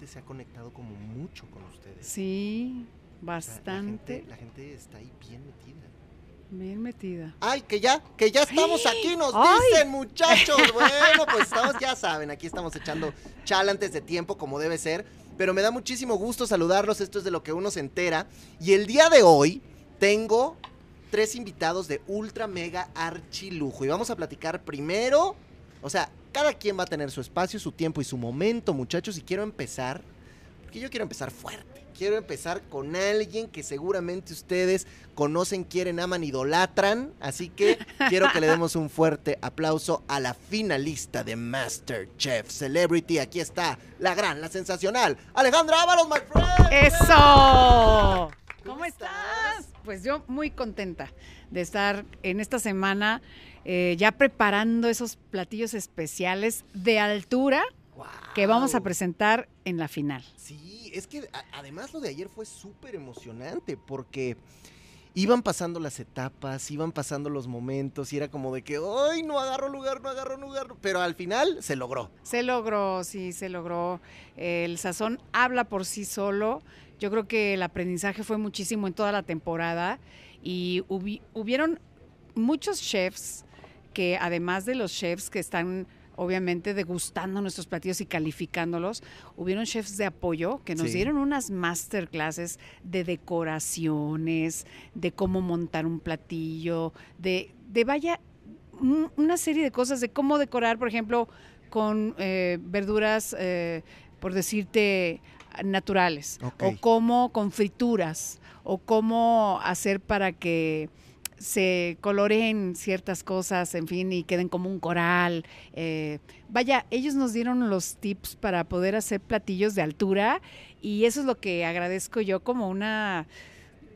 gente se ha conectado como mucho con ustedes. Sí, O sea, bastante. la, gente, la gente está ahí bien metida. Bien metida. Ay, que ya, que ya estamos aquí, nos ¡Ay! dicen muchachos. Bueno, pues estamos, ya saben, aquí estamos echando chal antes de tiempo, como debe ser. Pero me da muchísimo gusto saludarlos, esto es de lo que uno se entera. Y el día de hoy tengo tres invitados de ultra mega archilujo. Y vamos a platicar primero, o sea, cada quien va a tener su espacio, su tiempo y su momento, muchachos. Y quiero empezar, porque yo quiero empezar fuerte. Quiero empezar con alguien que seguramente ustedes conocen, quieren, aman, idolatran. Así que quiero que le demos un fuerte aplauso a la finalista de MasterChef Celebrity. Aquí está la gran, la sensacional, Alejandra Ábalos, my friend. ¡Eso! ¿Cómo estás? Pues yo muy contenta de estar en esta semana eh, ya preparando esos platillos especiales de altura que vamos a presentar en la final. Sí, es que a- además lo de ayer fue súper emocionante porque iban pasando las etapas, iban pasando los momentos y era como de que, ¡ay, no agarro lugar, no agarro lugar! Pero al final se logró. Se logró, sí, se logró. El sazón habla por sí solo. Yo creo que el aprendizaje fue muchísimo en toda la temporada y hubi- hubieron muchos chefs que además de los chefs que están obviamente degustando nuestros platillos y calificándolos, hubieron chefs de apoyo que nos Sí. dieron unas masterclasses de decoraciones, de cómo montar un platillo, de, de vaya, un- una serie de cosas de cómo decorar, por ejemplo, con eh, verduras, eh, por decirte, naturales, o cómo con frituras, o cómo hacer para que se coloreen ciertas cosas, en fin, y queden como un coral. eh, vaya, ellos nos dieron los tips para poder hacer platillos de altura y eso es lo que agradezco yo como una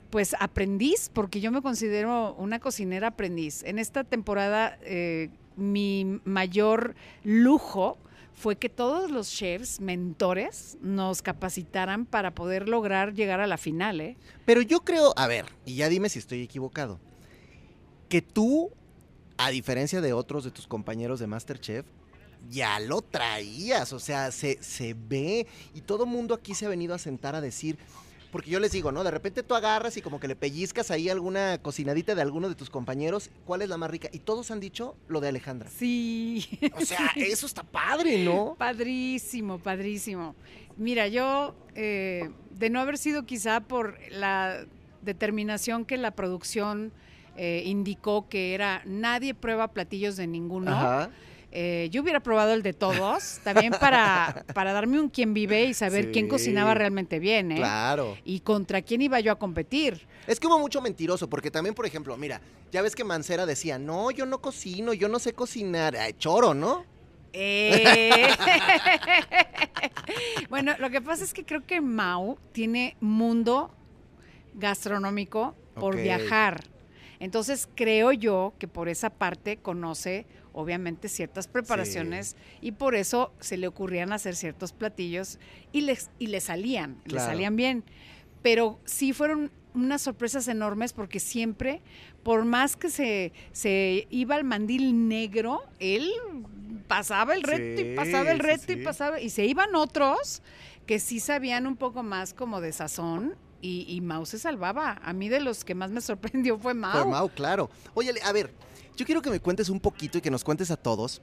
pues aprendiz, porque yo me considero una cocinera aprendiz. En esta temporada eh, mi mayor lujo fue que todos los chefs, mentores, nos capacitaran para poder lograr llegar a la final, ¿eh? Pero yo creo, a ver, y ya dime si estoy equivocado, que tú, a diferencia de otros de tus compañeros de MasterChef, ya lo traías, o sea, se, se ve y todo mundo aquí se ha venido a sentar a decir, porque yo les digo, ¿no? De repente tú agarras y como que le pellizcas ahí alguna cocinadita de alguno de tus compañeros, ¿cuál es la más rica? Y todos han dicho lo de Alejandra. Sí. O sea, eso está padre, ¿no? Padrísimo, padrísimo. Mira, yo, eh, de no haber sido quizá por la determinación que la producción eh, indicó que era nadie prueba platillos de ninguno, Ajá. eh, yo hubiera probado el de todos, también para, para darme un quién vive y saber quién cocinaba realmente bien, ¿eh? Claro. Y contra quién iba yo a competir. Es que hubo mucho mentiroso, porque también, por ejemplo, mira, ya ves que Mancera decía, no, yo no cocino, yo no sé cocinar. Ay, choro, ¿no? Eh. bueno, lo que pasa es que creo que Mau tiene mundo gastronómico por viajar. Entonces creo yo que por esa parte conoce obviamente ciertas preparaciones y por eso se le ocurrían hacer ciertos platillos y les y le salían, le salían bien. Pero sí fueron unas sorpresas enormes porque siempre, por más que se, se iba al mandil negro, él pasaba el reto Sí, y pasaba el reto sí. y pasaba, y se iban otros que sí sabían un poco más como de sazón y, y Mau se salvaba. A mí de los que más me sorprendió fue Mau. Fue Mau, claro. Oye, a ver, yo quiero que me cuentes un poquito y que nos cuentes a todos.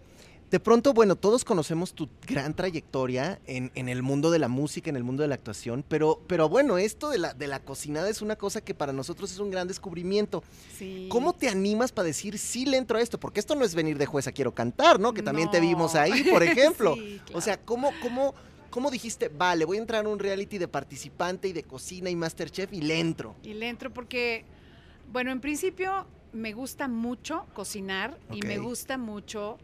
De pronto, bueno, todos conocemos tu gran trayectoria en, en el mundo de la música, en el mundo de la actuación, pero, pero bueno, esto de la, de la cocinada es una cosa que para nosotros es un gran descubrimiento. Sí. ¿Cómo te animas para decir sí le entro a esto? Porque esto no es venir de jueza quiero cantar, ¿no? Que también te vimos ahí, por ejemplo. Sí, O sea, ¿cómo, cómo, ¿cómo dijiste, vale, voy a entrar a un reality de participante y de cocina y Masterchef y le entro? Y le entro porque, bueno, en principio me gusta mucho cocinar y me gusta mucho,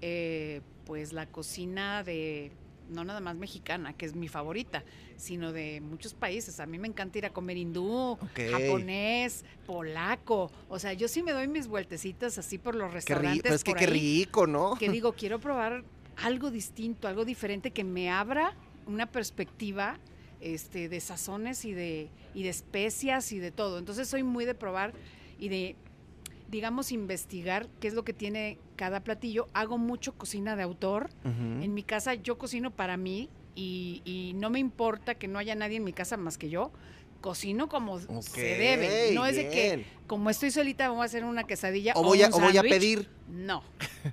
eh, pues, la cocina de, no nada más mexicana, que es mi favorita, sino de muchos países. A mí me encanta ir a comer hindú, japonés, polaco. O sea, yo sí me doy mis vueltecitas así por los Qué rico, restaurantes. pero es que qué rico, ¿no? Que digo, quiero probar algo distinto, algo diferente que me abra una perspectiva este, de sazones y de, y de especias y de todo. Entonces soy muy de probar y de, digamos, investigar qué es lo que tiene cada platillo. Hago mucho cocina de autor. En mi casa yo cocino para mí y, y no me importa que no haya nadie en mi casa más que yo. Cocino como se debe. No es de que, como estoy solita, voy a hacer una quesadilla O voy, a, un o voy a pedir. No,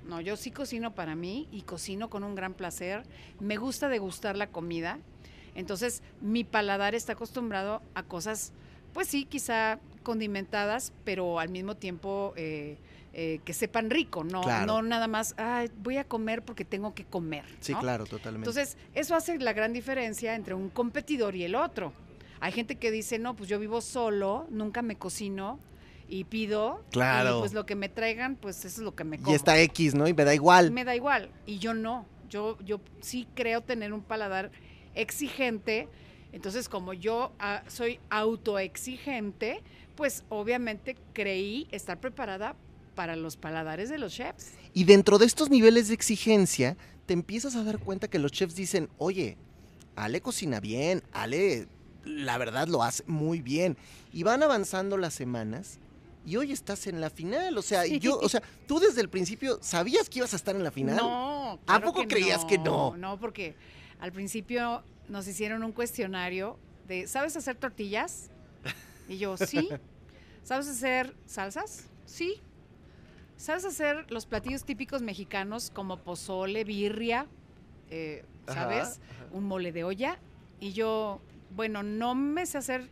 no, yo sí cocino para mí y cocino con un gran placer. Me gusta degustar la comida. Entonces, mi paladar está acostumbrado a cosas, pues sí, quizá condimentadas, pero al mismo tiempo eh, eh, que sepan rico, no, Claro. no nada más, "Ay, voy a comer porque tengo que comer. Sí, ¿no? claro, totalmente. Entonces, eso hace la gran diferencia entre un competidor y el otro. Hay gente que dice, no, pues yo vivo solo, nunca me cocino y pido. Claro. Y pues lo que me traigan, pues eso es lo que me y como. está X, ¿no? Y me da igual. Me da igual. Y yo no. Yo, yo sí creo tener un paladar exigente. Entonces, como yo ah, soy autoexigente, pues obviamente creí estar preparada para los paladares de los chefs. Y dentro de estos niveles de exigencia, te empiezas a dar cuenta que los chefs dicen, oye, Ale cocina bien, Ale, la verdad lo hace muy bien. Y van avanzando las semanas y hoy estás en la final. O sea, yo, o sea, tú desde el principio sabías que ibas a estar en la final. No. ¿A poco creías que no? No, porque al principio nos hicieron un cuestionario de, ¿sabes hacer tortillas? Y yo, sí. ¿Sabes hacer salsas? Sí. ¿Sabes hacer los platillos típicos mexicanos como pozole, birria? eh, ¿Sabes? Ajá, Un mole de olla. Y yo, bueno, no me sé hacer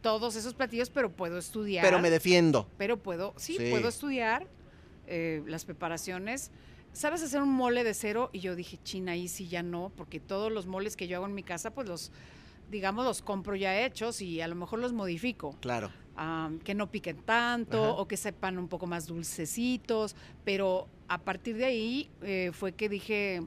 todos esos platillos, pero puedo estudiar Pero me defiendo. pero puedo, sí, Sí. puedo estudiar eh, las preparaciones. ¿Sabes hacer un mole de cero? Y yo dije, China, ahí sí ya no, porque todos los moles que yo hago en mi casa, pues los, digamos, los compro ya hechos y a lo mejor los modifico. Claro. am, que no piquen tanto Ajá. o que sepan un poco más dulcecitos, pero a partir de ahí eh, fue que dije,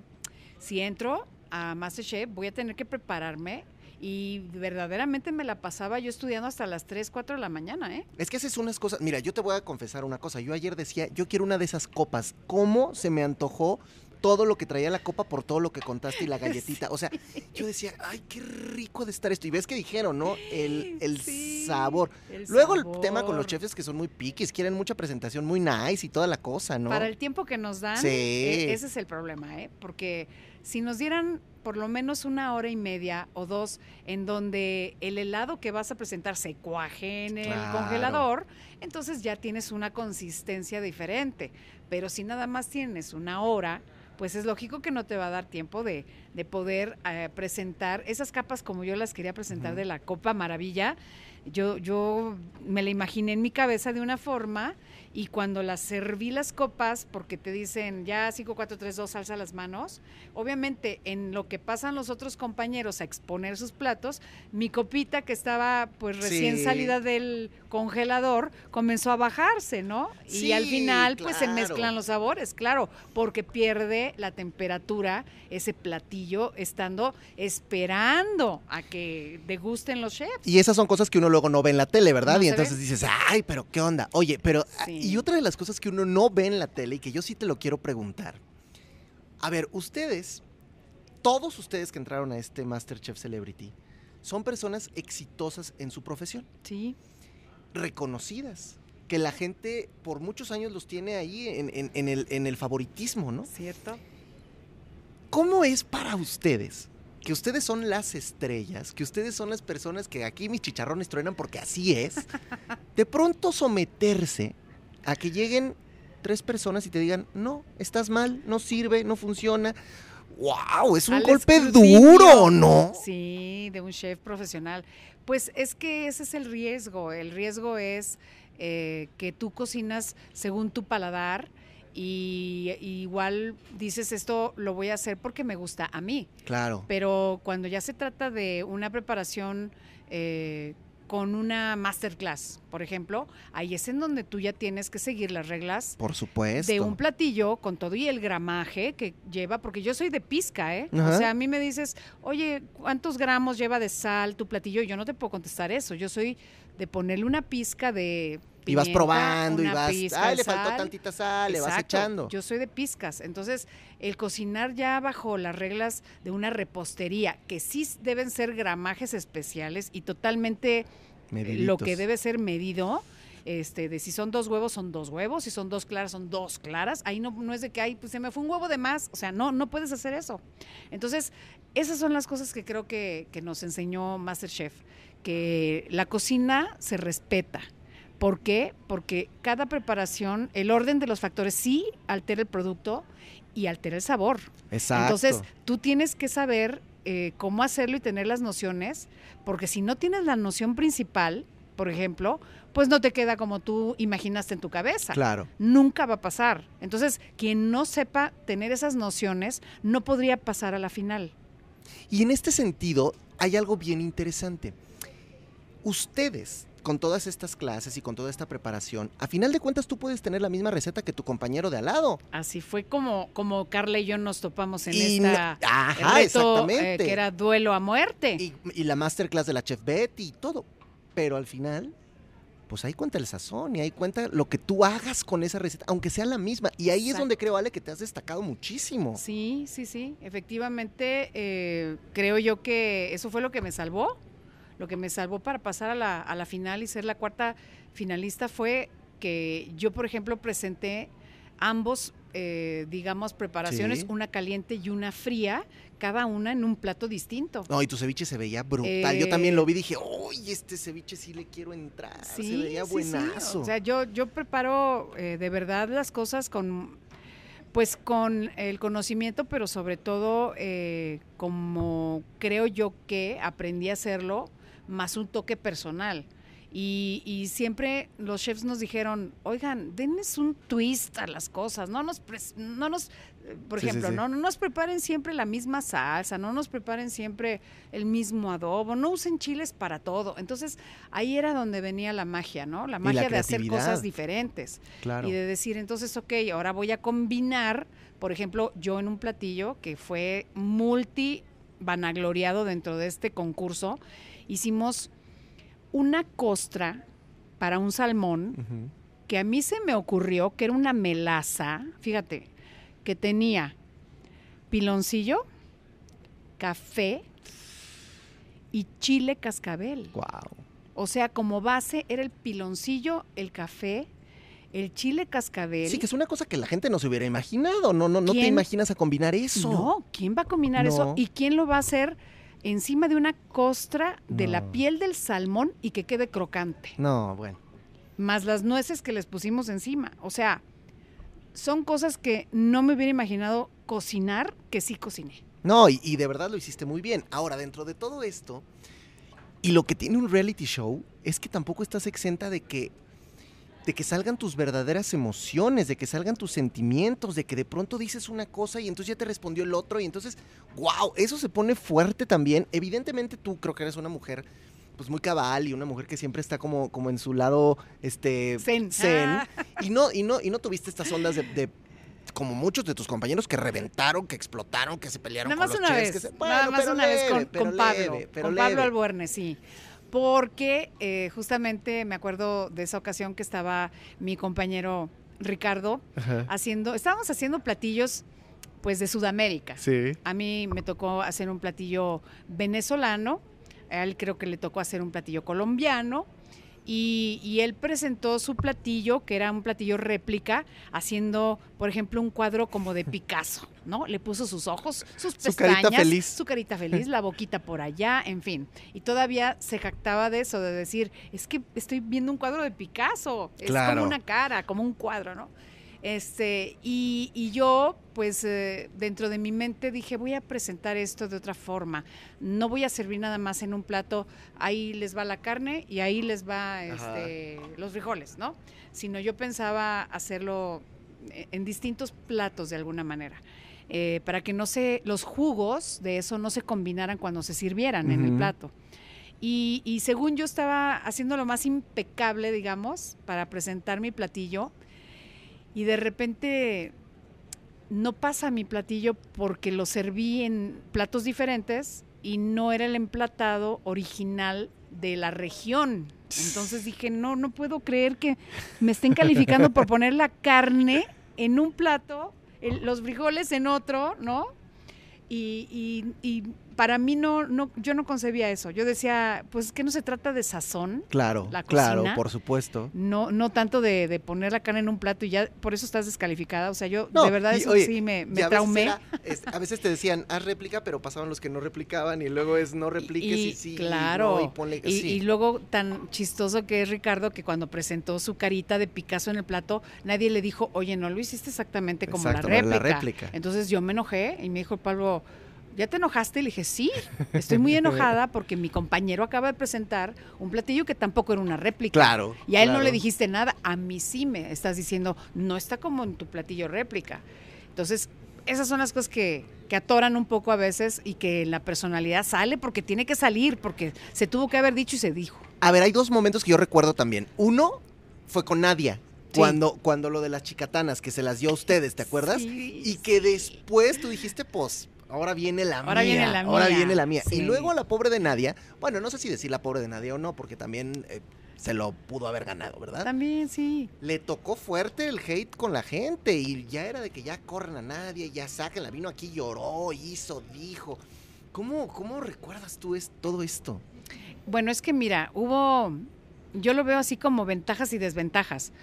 si entro a MasterChef voy a tener que prepararme y verdaderamente me la pasaba yo estudiando hasta las 3, 4 de la mañana, ¿eh? Es que haces unas cosas. Mira, yo te voy a confesar una cosa. Yo ayer decía, yo quiero una de esas copas. ¿Cómo se me antojó todo lo que traía la copa por todo lo que contaste y la galletita? O sea, yo decía, ay, qué rico de estar esto. Y ves que dijeron, ¿no? El, el Sí, sabor. el Luego el tema con los chefs que son muy piquis, quieren mucha presentación muy nice y toda la cosa, ¿no? Para el tiempo que nos dan, Sí. e- ese es el problema, ¿eh? Porque si nos dieran por lo menos una hora y media o dos en donde el helado que vas a presentar se cuaje en el Claro. congelador, entonces ya tienes una consistencia diferente. Pero si nada más tienes una hora, pues es lógico que no te va a dar tiempo de, de poder eh, presentar esas capas como yo las quería presentar de la Copa Maravilla. Yo, yo me la imaginé en mi cabeza de una forma y cuando las serví las copas, porque te dicen ya 5, 4, 3, 2, alza las manos, obviamente en lo que pasan los otros compañeros a exponer sus platos, mi copita que estaba pues recién Sí. salida del congelador comenzó a bajarse, ¿no? y al final pues se mezclan los sabores, claro, porque pierde la temperatura ese platillo estando esperando a que degusten los chefs. Y esas son cosas que uno luego no ve en la tele, ¿verdad? No y ve. entonces dices, ay, pero qué onda. Oye, pero. ah, Sí. Y otra de las cosas que uno no ve en la tele y que yo sí te lo quiero preguntar. A ver, ustedes, todos ustedes que entraron a este Masterchef Celebrity, son personas exitosas en su profesión, Sí. reconocidas. Que la gente por muchos años los tiene ahí en, en- en el, en el favoritismo, ¿no? ¿Cierto? ¿Cómo es para ustedes? Que ustedes son las estrellas, que ustedes son las personas que aquí mis chicharrones truenan porque así es. De pronto someterse a que lleguen tres personas y te digan, no, estás mal, no sirve, no funciona. ¡Wow! Es un Al golpe duro, ¿no? Sí, de un chef profesional. Pues es que ese es el riesgo. El riesgo es eh, que tú cocinas según tu paladar y, y igual dices esto lo voy a hacer porque me gusta a mí. Claro. Pero cuando ya se trata de una preparación eh, con una masterclass, por ejemplo, ahí es en donde tú ya tienes que seguir las reglas Por supuesto. de un platillo con todo y el gramaje que lleva, porque yo soy de pizca, ¿eh? Ajá. O sea, a mí me dices, oye, ¿cuántos gramos lleva de sal tu platillo? Yo no te puedo contestar eso. Yo soy de ponerle una pizca de. Y vas probando y vas, pizca ay, le faltó sal". tantita sal, le vas echando. Yo soy de pizcas. Entonces, el cocinar ya bajo las reglas de una repostería, que sí deben ser gramajes especiales y totalmente eh, lo que debe ser medido, este, de si son dos huevos, son dos huevos, si son dos claras, son dos claras. Ahí no, no es de que, ay, pues se me fue un huevo de más. O sea, no, no puedes hacer eso. Entonces, esas son las cosas que creo que, que nos enseñó Masterchef, que la cocina se respeta. ¿Por qué? Porque cada preparación, el orden de los factores sí altera el producto y altera el sabor. Exacto. Entonces, tú tienes que saber eh, cómo hacerlo y tener las nociones, porque si no tienes la noción principal, por ejemplo, pues no te queda como tú imaginaste en tu cabeza. Claro. Nunca va a pasar. Entonces, quien no sepa tener esas nociones no podría pasar a la final. Y en este sentido, hay algo bien interesante. Ustedes, con todas estas clases y con toda esta preparación, a final de cuentas tú puedes tener la misma receta que tu compañero de al lado. Así fue como, como Carla y yo nos topamos en Y no- esta Ajá, reto, eh, que era duelo a muerte. Y, y la masterclass de la chef Betty y todo. Pero al final, pues ahí cuenta el sazón y ahí cuenta lo que tú hagas con esa receta, aunque sea la misma. Y ahí es donde creo, Ale, que te has destacado muchísimo. Sí, sí, sí. Efectivamente, eh, creo yo que eso fue lo que me salvó. Lo que me salvó para pasar a la, a la final y ser la cuarta finalista fue que yo, por ejemplo, presenté ambos, eh, digamos, preparaciones, Sí. una caliente y una fría, cada una en un plato distinto. No, y tu ceviche se veía brutal. Yo también lo vi y dije, uy, este ceviche sí le quiero entrar. se veía sí, sí. buenazo. O sea, yo, yo preparo eh, de verdad las cosas con, pues con el conocimiento, pero sobre todo eh, como creo yo que aprendí a hacerlo, más un toque personal. Y, y siempre los chefs nos dijeron, oigan, denles un twist a las cosas, no nos, no nos eh, por Sí, sí, ejemplo, sí. No, no nos preparen siempre la misma salsa, no nos preparen siempre el mismo adobo, no usen chiles para todo. Entonces, ahí era donde venía la magia, ¿no? La la magia de hacer cosas diferentes. claro. Y de decir, entonces, ok, ahora voy a combinar, por ejemplo, yo en un platillo que fue multi vanagloriado dentro de este concurso, hicimos una costra para un salmón que a mí se me ocurrió que era una melaza, fíjate, que tenía piloncillo, café y chile cascabel. Guau. O sea, como base era el piloncillo, el café, el chile cascabel. Sí, que es una cosa que la gente no se hubiera imaginado. No, no, no te imaginas a combinar eso. No, ¿quién va a combinar No. eso? ¿Y quién lo va a hacer encima de una costra de la piel del salmón y que quede crocante? No, bueno. más las nueces que les pusimos encima. O sea, son cosas que no me hubiera imaginado cocinar, que sí cociné. No, y, y de verdad lo hiciste muy bien. Ahora, dentro de todo esto, y lo que tiene un reality show es que tampoco estás exenta de que de que salgan tus verdaderas emociones, de que salgan tus sentimientos, de que de pronto dices una cosa y entonces ya te respondió el otro y entonces, wow, eso se pone fuerte también. Evidentemente tú creo que eres una mujer pues muy cabal y una mujer que siempre está como, como en su lado este Zen. zen. Ah. y no y no y no tuviste estas ondas de, de- como muchos de tus compañeros que reventaron, que explotaron, que se pelearon Nada con más los una chefs, vez, que se- nada más una vez con, Pablo, leve, con Pablo. Albuerne, sí. Porque eh, justamente me acuerdo de esa ocasión que estaba mi compañero Ricardo Ajá. haciendo, estábamos haciendo platillos pues de Sudamérica. Sí. A mí me tocó hacer un platillo venezolano, a él creo que le tocó hacer un platillo colombiano. Y, y él presentó su platillo, que era un platillo réplica, haciendo, por ejemplo, un cuadro como de Picasso, ¿no? Le puso sus ojos, sus Su pestañas, carita feliz. su carita feliz, la boquita por allá, en fin. Y todavía se jactaba de eso, de decir, es que estoy viendo un cuadro de Picasso, es Claro. como una cara, como un cuadro, ¿no? Este, y, y yo, pues, eh, dentro de mi mente dije, voy a presentar esto de otra forma. No voy a servir nada más en un plato, ahí les va la carne y ahí les va este, los frijoles, ¿no? Sino yo pensaba hacerlo en distintos platos de alguna manera. eh, para que no se, los jugos de eso no se combinaran cuando se sirvieran en el plato. Y, y según yo estaba haciendo lo más impecable, digamos, para presentar mi platillo, y de repente no pasa mi platillo porque lo serví en platos diferentes y no era el emplatado original de la región. Entonces dije, no, no puedo creer que me estén calificando por poner la carne en un plato, los frijoles en otro, ¿no? Y para mí no, no, yo no concebía eso. Yo decía, pues que no se trata de sazón. Claro, La claro, cocina. por supuesto. No, no tanto de, de poner la carne en un plato y ya por eso estás descalificada. O sea, yo No, de verdad y, eso oye, sí me, y me a veces traumé. era, es- a veces te decían, haz réplica, pero pasaban los que no replicaban y luego es no repliques y, sí. y claro. no, y ponle- y, sí. y luego tan chistoso que es Ricardo que cuando presentó su carita de Picasso en el plato, nadie le dijo, oye, no lo hiciste exactamente como Exacto, la réplica. la réplica. Entonces yo me enojé y me dijo Pablo, ¿ya te enojaste? Y le dije, sí, estoy muy enojada porque mi compañero acaba de presentar un platillo que tampoco era una réplica. Claro. Y a él no le dijiste nada, a mí sí me estás diciendo, no está como en tu platillo réplica. Entonces, esas son las cosas que, que atoran un poco a veces y que la personalidad sale porque tiene que salir, porque se tuvo que haber dicho y se dijo. A ver, hay dos momentos que yo recuerdo también. Uno fue con Nadia. Sí. Cuando, cuando lo de las chicatanas, que se las dio a ustedes, ¿te acuerdas? Sí. Y que después tú dijiste, pues, ahora viene la Ahora mía. viene la Ahora mía. viene la mía. Y luego a la pobre de Nadia, bueno, no sé si decir la pobre de Nadia o no, porque también eh, se lo pudo haber ganado, ¿verdad? También, sí. Le tocó fuerte el hate con la gente y ya era de que ya corren a Nadia, ya sáquenla. Vino aquí, lloró, hizo, dijo. ¿Cómo, cómo recuerdas tú es, todo esto? Bueno, es que mira, hubo, yo lo veo así como ventajas y desventajas.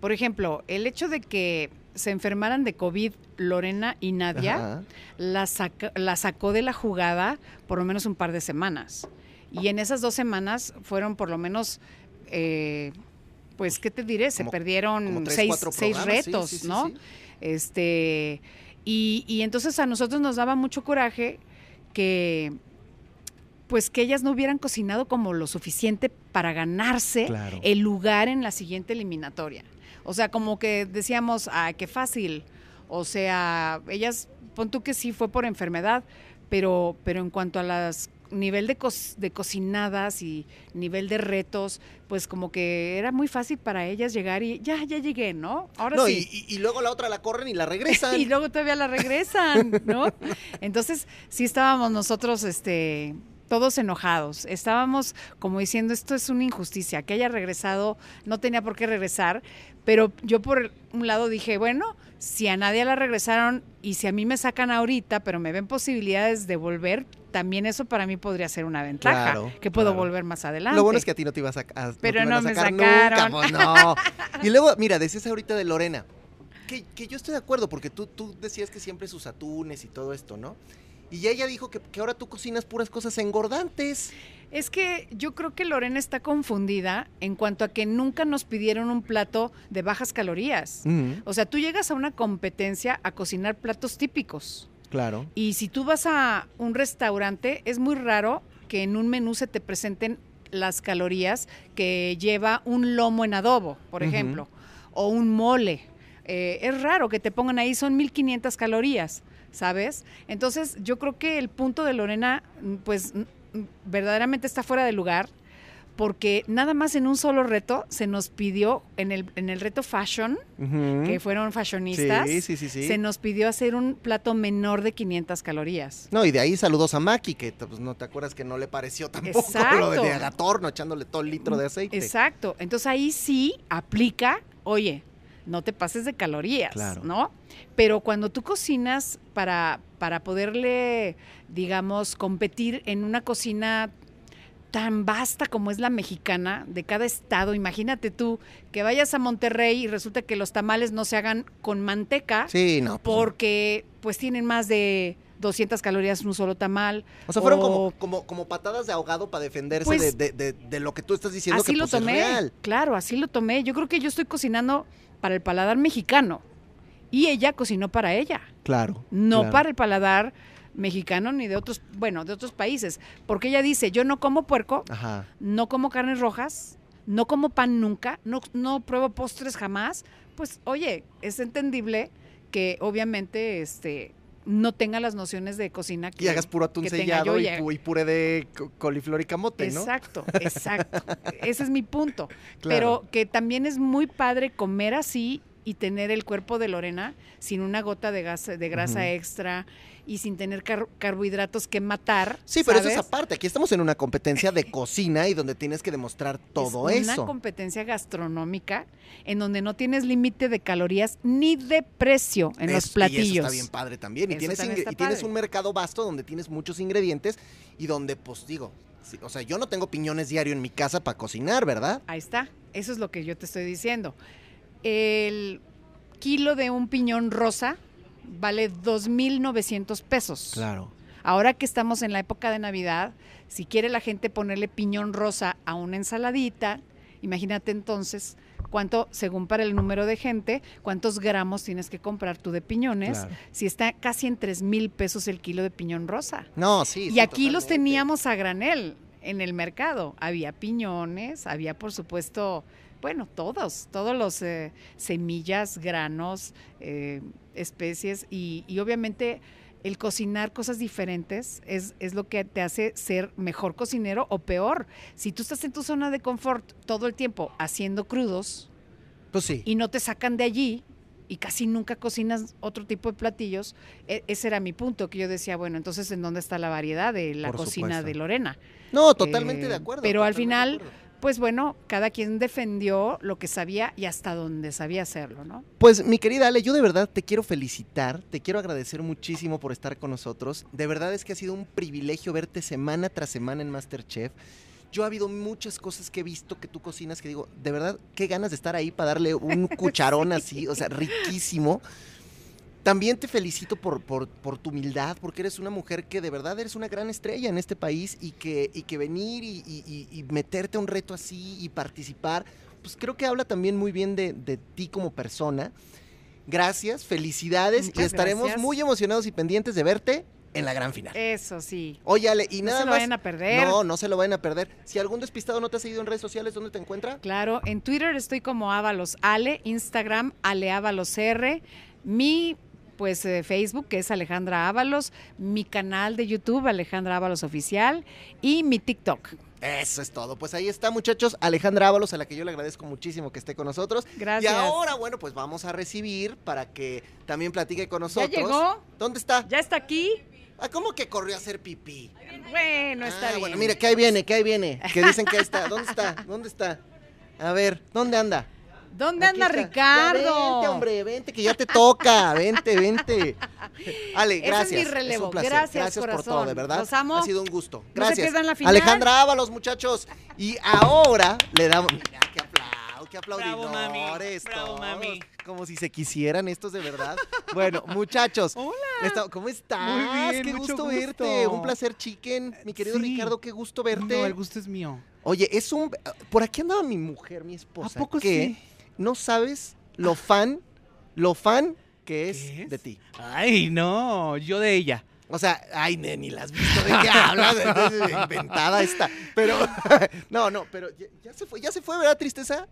Por ejemplo, el hecho de que se enfermaran de COVID Lorena y Nadia, la, saca- la sacó de la jugada por lo menos un par de semanas. Y en esas dos semanas fueron por lo menos, eh, pues, ¿qué te diré? Se Como- perdieron como tres, seis, seis retos, sí, sí, ¿no? sí. Este, y, y entonces a nosotros nos daba mucho coraje que pues que ellas no hubieran cocinado como lo suficiente para ganarse Claro. el lugar en la siguiente eliminatoria. O sea, como que decíamos, ah, qué fácil. O sea, ellas, pon tú que sí fue por enfermedad, pero, pero en cuanto a las nivel de, co- de cocinadas y nivel de retos, pues como que era muy fácil para ellas llegar y ya, ya llegué, ¿no? Ahora No, sí. y, y- y luego la otra la corren y la regresan. y luego todavía la regresan, ¿no? Entonces, sí estábamos nosotros, este, todos enojados. Estábamos como diciendo, esto es una injusticia, que haya regresado, no tenía por qué regresar, pero yo por un lado dije, bueno, si a nadie la regresaron y si a mí me sacan ahorita, pero me ven posibilidades de volver, también eso para mí podría ser una ventaja, Claro, que puedo claro. volver más adelante. Lo bueno es que a ti no te iba a sacar. Pero iban no a me sacar sacaron. Nunca, pues, no. Y luego, mira, decías ahorita de Lorena. Que, que yo estoy de acuerdo, porque tú, tú decías que siempre sus atunes y todo esto, ¿no? Y ya ella dijo que, que ahora tú cocinas puras cosas engordantes. Es que yo creo que Lorena está confundida en cuanto a que nunca nos pidieron un plato de bajas calorías. O sea, tú llegas a una competencia a cocinar platos típicos. Claro. Y si tú vas a un restaurante, es muy raro que en un menú se te presenten las calorías que lleva un lomo en adobo, por ejemplo, o un mole. Eh, es raro que te pongan ahí, son 1500 calorías, ¿sabes? Entonces, yo creo que el punto de Lorena, pues, verdaderamente está fuera de lugar, porque nada más en un solo reto se nos pidió, en el, en el reto fashion, que fueron fashionistas, Sí, sí, sí, sí. se nos pidió hacer un plato menor de 500 calorías. No, y de ahí saludos a Maki, que pues, no te acuerdas que no le pareció tampoco Exacto. lo de Agatorno, echándole todo el litro de aceite. Exacto. Entonces ahí sí aplica, oye, no te pases de calorías, Claro. ¿no? Pero cuando tú cocinas para, para poderle, digamos, competir en una cocina tan vasta como es la mexicana, de cada estado, imagínate tú que vayas a Monterrey y resulta que los tamales no se hagan con manteca, Sí, no. pues, porque pues tienen más de 200 calorías un solo tamal. O sea, fueron o- como, como, como patadas de ahogado para defenderse Pues, de, de- de- de lo que tú estás diciendo así que lo pues, es tomé. real. Claro, así lo tomé. Yo creo que yo estoy cocinando para el paladar mexicano y ella cocinó para ella, Claro. no claro. para el paladar mexicano ni de otros, bueno, de otros países, porque ella dice, yo no como puerco, Ajá. no como carnes rojas, no como pan nunca, no, no pruebo postres jamás, pues oye, es entendible que obviamente este no tenga las nociones de cocina que Y hagas puro atún sellado y, y puré de co- coliflor y camote, ¿no? Exacto, exacto. Ese es mi punto. Claro. Pero que también es muy padre comer así y tener el cuerpo de Lorena sin una gota de, gas, de grasa extra y sin tener car- carbohidratos que matar. Sí, pero eso es aparte. Aquí estamos en una competencia de cocina y donde tienes que demostrar todo es una eso. competencia gastronómica en donde no tienes límite de calorías ni de precio en los Es- Y platillos. eso está bien padre también. Y tienes, también y tienes un mercado vasto donde tienes muchos ingredientes y donde, pues digo, sí, o sea, yo no tengo piñones diario en mi casa para cocinar, ¿verdad? Ahí está, eso es lo que yo te estoy diciendo. El kilo de un piñón rosa vale 2.900 pesos. Claro. Ahora que estamos en la época de Navidad, si quiere la gente ponerle piñón rosa a una ensaladita, imagínate entonces cuánto, según para el número de gente, cuántos gramos tienes que comprar tú de piñones, Claro. si está casi en 3 mil pesos el kilo de piñón rosa. No, sí. y aquí los teníamos a granel en el mercado. Había piñones, había por supuesto, bueno, todos, todos los eh, semillas, granos, eh, especies y, y obviamente el cocinar cosas diferentes es, es lo que te hace ser mejor cocinero o peor. Si tú estás en tu zona de confort todo el tiempo haciendo crudos Pues sí. y no te sacan de allí y casi nunca cocinas otro tipo de platillos, e- ese era mi punto, que yo decía, bueno, entonces ¿en dónde está la variedad de la Por cocina supuesto. de Lorena? No, totalmente Eh, de acuerdo. pero al final-. Pues bueno, cada quien defendió lo que sabía y hasta donde sabía hacerlo, ¿no? Pues mi querida Ale, yo de verdad te quiero felicitar, te quiero agradecer muchísimo por estar con nosotros. De verdad es que ha sido un privilegio verte semana tras semana en Masterchef. Yo ha habido muchas cosas que he visto que tú cocinas que digo, de verdad, qué ganas de estar ahí para darle un cucharón así, o sea, riquísimo. También te felicito por, por, por tu humildad, porque eres una mujer que de verdad eres una gran estrella en este país y que, y que venir y, y- y- y meterte a un reto así y participar, pues creo que habla también muy bien de, de ti como persona. Gracias, felicidades y estaremos gracias. muy emocionados y pendientes de verte en la gran final. Eso sí. Oye, Ale, y no nada se lo más. vayan a perder. No, no se lo vayan a perder. Si algún despistado no te ha seguido en redes sociales, ¿dónde te encuentra? Claro, en Twitter estoy como Ábalos Ale, Instagram Ale Ábalos R, mi pues eh, Facebook que es Alejandra Ábalos, mi canal de YouTube Alejandra Ábalos Oficial y mi TikTok. Eso es todo. Pues ahí está, muchachos. Alejandra Ábalos, a la que yo le agradezco muchísimo que esté con nosotros. Gracias. Y ahora, bueno, pues vamos a recibir para que también platique con ¿Ya nosotros. llegó? ¿Dónde está? ¿Ya está aquí? Ah, ¿Cómo que corrió a hacer pipí? Bueno, está ah, bien. bueno, mira, que ahí viene, que ahí viene. Que dicen que ahí está. ¿Dónde está? ¿Dónde está? A ver, ¿dónde anda? ¿Dónde Aquí anda está. Ricardo? Ya vente, hombre, vente, que ya te toca. Vente, vente. Ale, Ese es gracias. mi relevo. un placer. Gracias, Gracias por todo, de verdad. Los amo. Ha sido un gusto. No se Gracias. pierdan la final. Alejandra Ábalos, muchachos. Y ahora le damos. Mira, qué aplauso, qué Bravo, mami. aplaudidores. Bravo, mami. Como si se quisieran estos de verdad. Bueno, muchachos. Hola. ¿Cómo estás? Muy bien, qué mucho gusto, gusto. verte. Un placer, chicken. Mi querido Sí. Ricardo, qué gusto verte. No, el gusto es mío. Oye, es un. Por aquí andaba mi mujer, mi esposa. ¿A poco que sí? no sabes lo fan, lo fan que es, ¿Qué es? de ti. Ay, no, yo de ella. O sea, ay, ni la has visto de qué hablas, inventada esta. Pero, no, no, pero ya, ya se fue, ya se fue, ¿verdad, tristeza?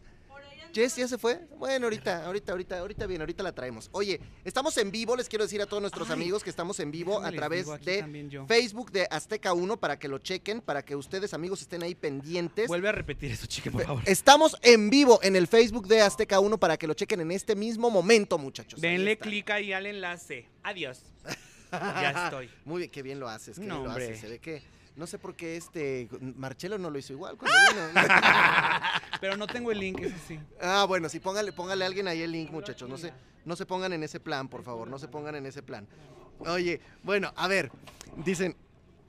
Jess, ¿ya se fue? Bueno, ahorita, ahorita, ahorita, ahorita bien, ahorita la traemos. Oye, estamos en vivo, les quiero decir a todos nuestros Ay, amigos que estamos en vivo a través de. Facebook de Azteca 1 para que lo chequen, para que ustedes, amigos, estén ahí pendientes. Vuelve a repetir eso, chique, por favor. Estamos en vivo en el Facebook de Azteca 1 para que lo chequen en este mismo momento, muchachos. Denle clic ahí al enlace. Adiós. ya estoy. Muy bien, qué bien lo haces, qué No, bien lo hombre. haces. Se ve que no sé por qué este Marcelo no lo hizo igual cuando vino. Pero no tengo el link, eso sí. ah, bueno, sí, póngale, póngale a alguien ahí el link, muchachos. No se, no se pongan en ese plan, por favor, no se pongan en ese plan. Oye, bueno, a ver, dicen,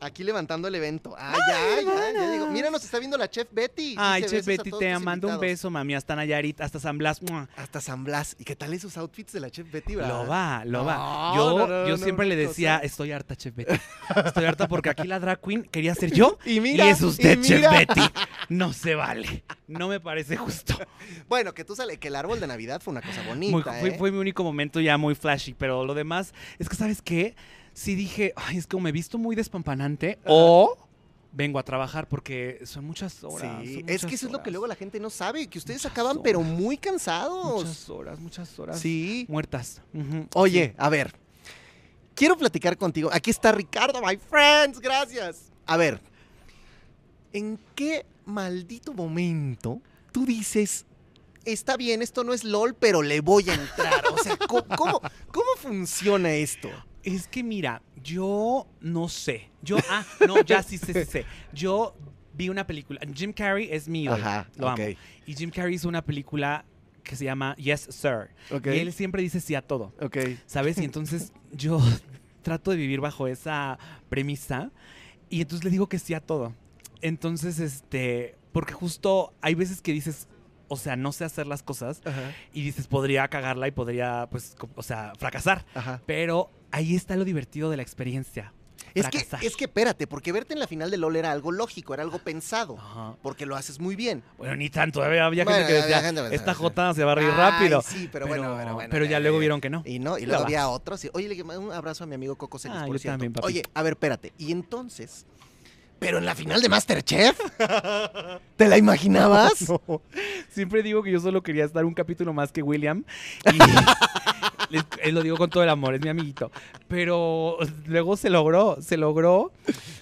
aquí levantando el evento. Ah, ya, ya, ya digo. Mira, nos está viendo la chef Betty. Ay, Chef "Besos a Betty, te mando un invitados". beso, mami. Hasta Nayarit, hasta San Blas. Hasta San Blas. ¿Y qué tal esos outfits de la chef Betty, verdad? Lo va, lo va. Yo, no, no, yo no, siempre le decía, estoy harta, Chef Betty. Estoy harta porque aquí la drag queen quería ser yo Y mira, y es usted, y Chef. Betty. No se vale. No me parece justo. Bueno, que tú sale, que el árbol de Navidad fue una cosa Muy- bonita, fue, ¿eh? fue mi único momento ya muy flashy, pero lo demás es que, ¿sabes qué? Sí dije, ay, es que me he visto muy despampanante o vengo a trabajar porque son muchas horas. Sí, es que eso es lo que luego la gente no sabe, que ustedes Muchas acaban horas. pero muy cansados. Muchas horas, muchas horas. Sí. Muertas. Oye, sí. a ver. Quiero platicar contigo. Aquí está Ricardo, my friends. Gracias. A ver. ¿En qué maldito momento tú dices, está bien, esto no es LOL, pero le voy a entrar. O sea, ¿cómo, cómo, cómo funciona esto? Es que mira, yo no sé. Yo, ah, no, ya sí sé, sí sé. Yo vi una película. Jim Carrey es ídolo. Ajá, lo amo. Y Jim Carrey hizo una película que se llama Yes, Sir. Ok. Y él siempre dice sí a todo. Ok. ¿Sabes? Y entonces yo trato de vivir bajo esa premisa y entonces le digo que sí a todo. Entonces, este, porque justo hay veces que dices, o sea, no sé hacer las cosas Ajá. y dices, podría cagarla y podría, pues, o sea, fracasar. Ajá. Pero ahí está lo divertido de la experiencia. Es que, es que espérate, porque verte en la final de LOL era algo lógico, era algo pensado. Ajá. Porque lo haces muy bien. Bueno, ni tanto. Había, había Bueno, gente que decía, gente esta jota se va a reír rápido. sí, pero, bueno, pero bueno. pero ya luego vieron que no. Y no, y luego había otros. y- Oye, un abrazo a mi amigo Coco Celis, Ah, por yo cierto. también. Oye, a ver, espérate. ¿Y entonces? ¿Pero en la final de Masterchef? ¿Te la imaginabas? No. Siempre digo que yo solo quería estar un capítulo más que William. Y les- él lo digo con todo el amor, es mi amiguito. Pero luego se logró, se logró.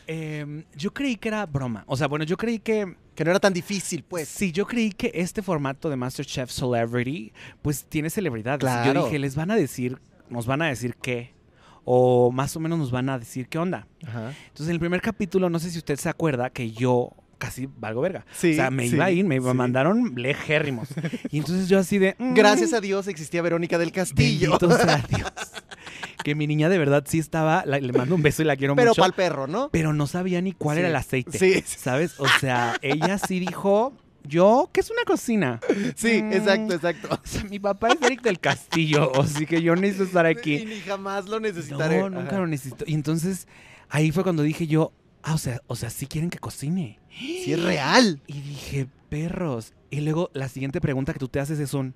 Eh, yo creí que era broma. O sea, bueno, yo creí que. Que no era tan difícil, pues. sí, yo creí que este formato de MasterChef Celebrity, pues tiene celebridades. Y Claro. Yo dije, les van a decir, nos van a decir qué. O más o menos nos van a decir qué onda. Ajá. Entonces, en el primer capítulo, no sé si usted se acuerda que yo casi valgo verga. Sí, o sea, me sí, iba a ir, me sí. mandaron lejérrimos. Y entonces yo así de... mm, Gracias a Dios existía Verónica del Castillo. sea Dios. Que mi niña de verdad sí estaba... la- le mando un beso y la quiero Pero mucho. para el perro, ¿no? Pero no sabía ni cuál era el aceite. Sí, ¿Sabes? O sea, ella sí dijo... Yo, ¿qué es una cocina? sí, Mm. exacto, exacto. O sea, mi papá es Eric del Castillo, así que yo necesito estar Y aquí. ni jamás lo necesitaré. No, nunca Ajá. lo necesito. Y entonces, ahí fue cuando dije yo, ah, o sea, o sea, sí quieren que cocine. Sí, es real. Y dije, perros. Y luego la siguiente pregunta que tú te haces es un,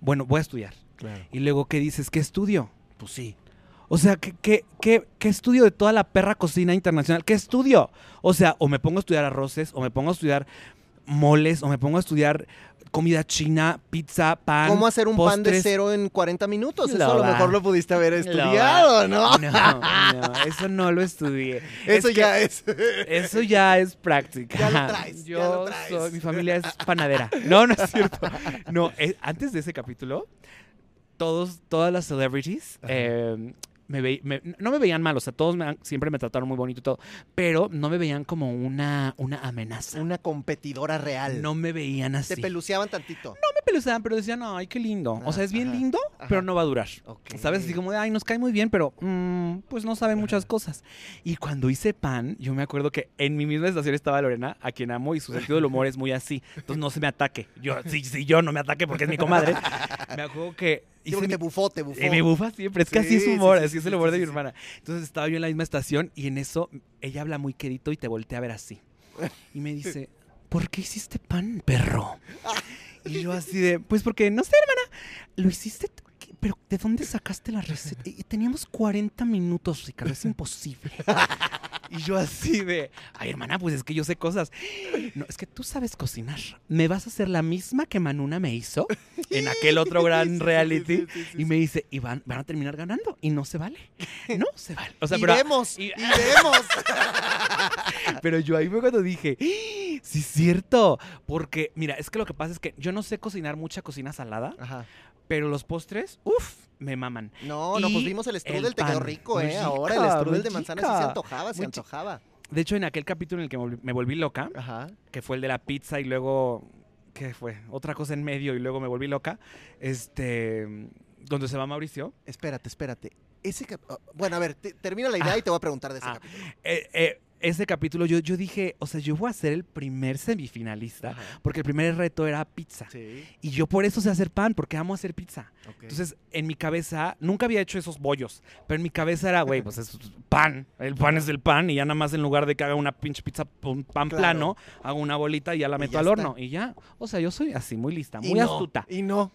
bueno, voy a estudiar. Claro. Y luego, ¿qué dices? ¿Qué estudio? Pues sí. O sea, ¿qué, qué, qué, qué estudio de toda la perra cocina internacional? ¿Qué estudio? O sea, o me pongo a estudiar arroces, o me pongo a estudiar moles, o me pongo a estudiar comida china, pizza, pan. ¿Cómo hacer un pan de cero en 40 minutos? Eso Lo a lo mejor lo pudiste haber estudiado, ¿no? No, no, eso no lo estudié. Eso Es ya es. Eso ya es práctica. Ya lo traes, Yo ya lo traes. soy- mi familia es panadera. No, no es cierto. No, eh, antes de ese capítulo, todos, todas las celebrities eh, me ve- me- no me veían mal, o sea, todos me siempre me trataron muy bonito y todo, pero no me veían como una, una amenaza. Una competidora real. No me veían así. Te peluceaban tantito. no peluceaban, pero decían, ay, qué lindo. O sea, es bien Ajá, lindo, ajá. pero no va a durar. Ok. ¿Sabes? Así como de, ay, nos cae muy bien, pero mm, pues no sabe muchas cosas. Y cuando hice pan, yo me acuerdo que en mi misma estación estaba Lorena, a quien amo, y su sentido del humor es muy así. Entonces no se me ataque. Yo, si, si yo no me ataque porque es mi comadre. Me acuerdo que Sí, hice porque mi- te bufó, te bufó. y me bufa siempre, es que así es Sí, su humor, sí, sí, así es sí, el humor sí, de mi sí. hermana. Entonces estaba yo en la misma estación y en eso ella habla muy quedito y te voltea a ver así. Y me dice, ¿por qué hiciste pan, perro? Y yo así de, pues porque, no sé, hermana, lo hiciste. Pero ¿de dónde sacaste la receta? Y teníamos 40 minutos, Ricardo, es imposible. Y yo así de, ay hermana, pues es que yo sé cosas. No, es que tú sabes cocinar. ¿Me vas a hacer la misma que Manuna me hizo en aquel otro gran reality? sí, sí, sí, y me dice, y van, van a terminar ganando. Y no se vale. No se vale. O sea, y pero, vemos, y- vemos. pero yo ahí fue cuando dije, "¡Ah! sí es cierto. Porque, mira, es que lo que pasa es que yo no sé cocinar mucha cocina salada, Ajá. Pero los postres, uff, me maman. No, no, Y pues vimos el strudel, el te quedó rico, ¿eh? Ahora el strudel de manzana sí se antojaba, se antojaba. De hecho, en aquel capítulo en el que me volví, loca, Ajá. que fue el de la pizza y luego, ¿qué fue? Otra cosa en medio y luego me volví loca, este, donde se va Mauricio. Espérate, espérate. Ese cap- oh, bueno, a ver, te- termina la idea Ah. y te voy a preguntar de ese Ah. capítulo. Eh, eh, ese capítulo yo, yo dije, o sea, yo voy a ser el primer semifinalista, Ajá. porque el primer reto era pizza. Sí. Y yo por eso sé hacer pan, porque amo hacer pizza. Entonces, en mi cabeza, nunca había hecho esos bollos, pero en mi cabeza era, güey, pues es pan. El pan es el pan y ya nada más en lugar de que haga una pinche pizza, un pan Claro. plano, hago una bolita y ya la meto ya al está. horno. Y ya, o sea, yo soy así, muy lista, Y muy no, astuta. Y no.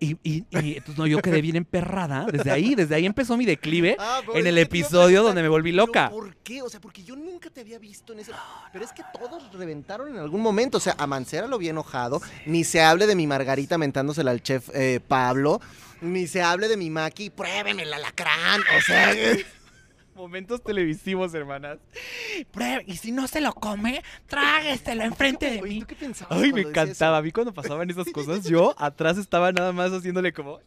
Y, y, y entonces, no, yo quedé bien emperrada. Desde ahí, desde ahí empezó mi declive Ah, en el episodio donde me volví ¿pero loca. ¿Por qué? O sea, porque yo nunca te había visto en ese. Pero es que todos reventaron en algún momento. O sea, a Mancera lo vi enojado. Ni se hable de mi Margarita mentándosela al chef eh, Pablo. Ni se hable de mi Maki. Pruébeme el alacrán. O sea. Momentos televisivos, hermanas. Pruebe, y si no se lo come, trágueselo enfrente de mí. ¿tú qué pensabas Ay, me encantaba. A mí cuando pasaban esas cosas, yo atrás estaba nada más haciéndole como...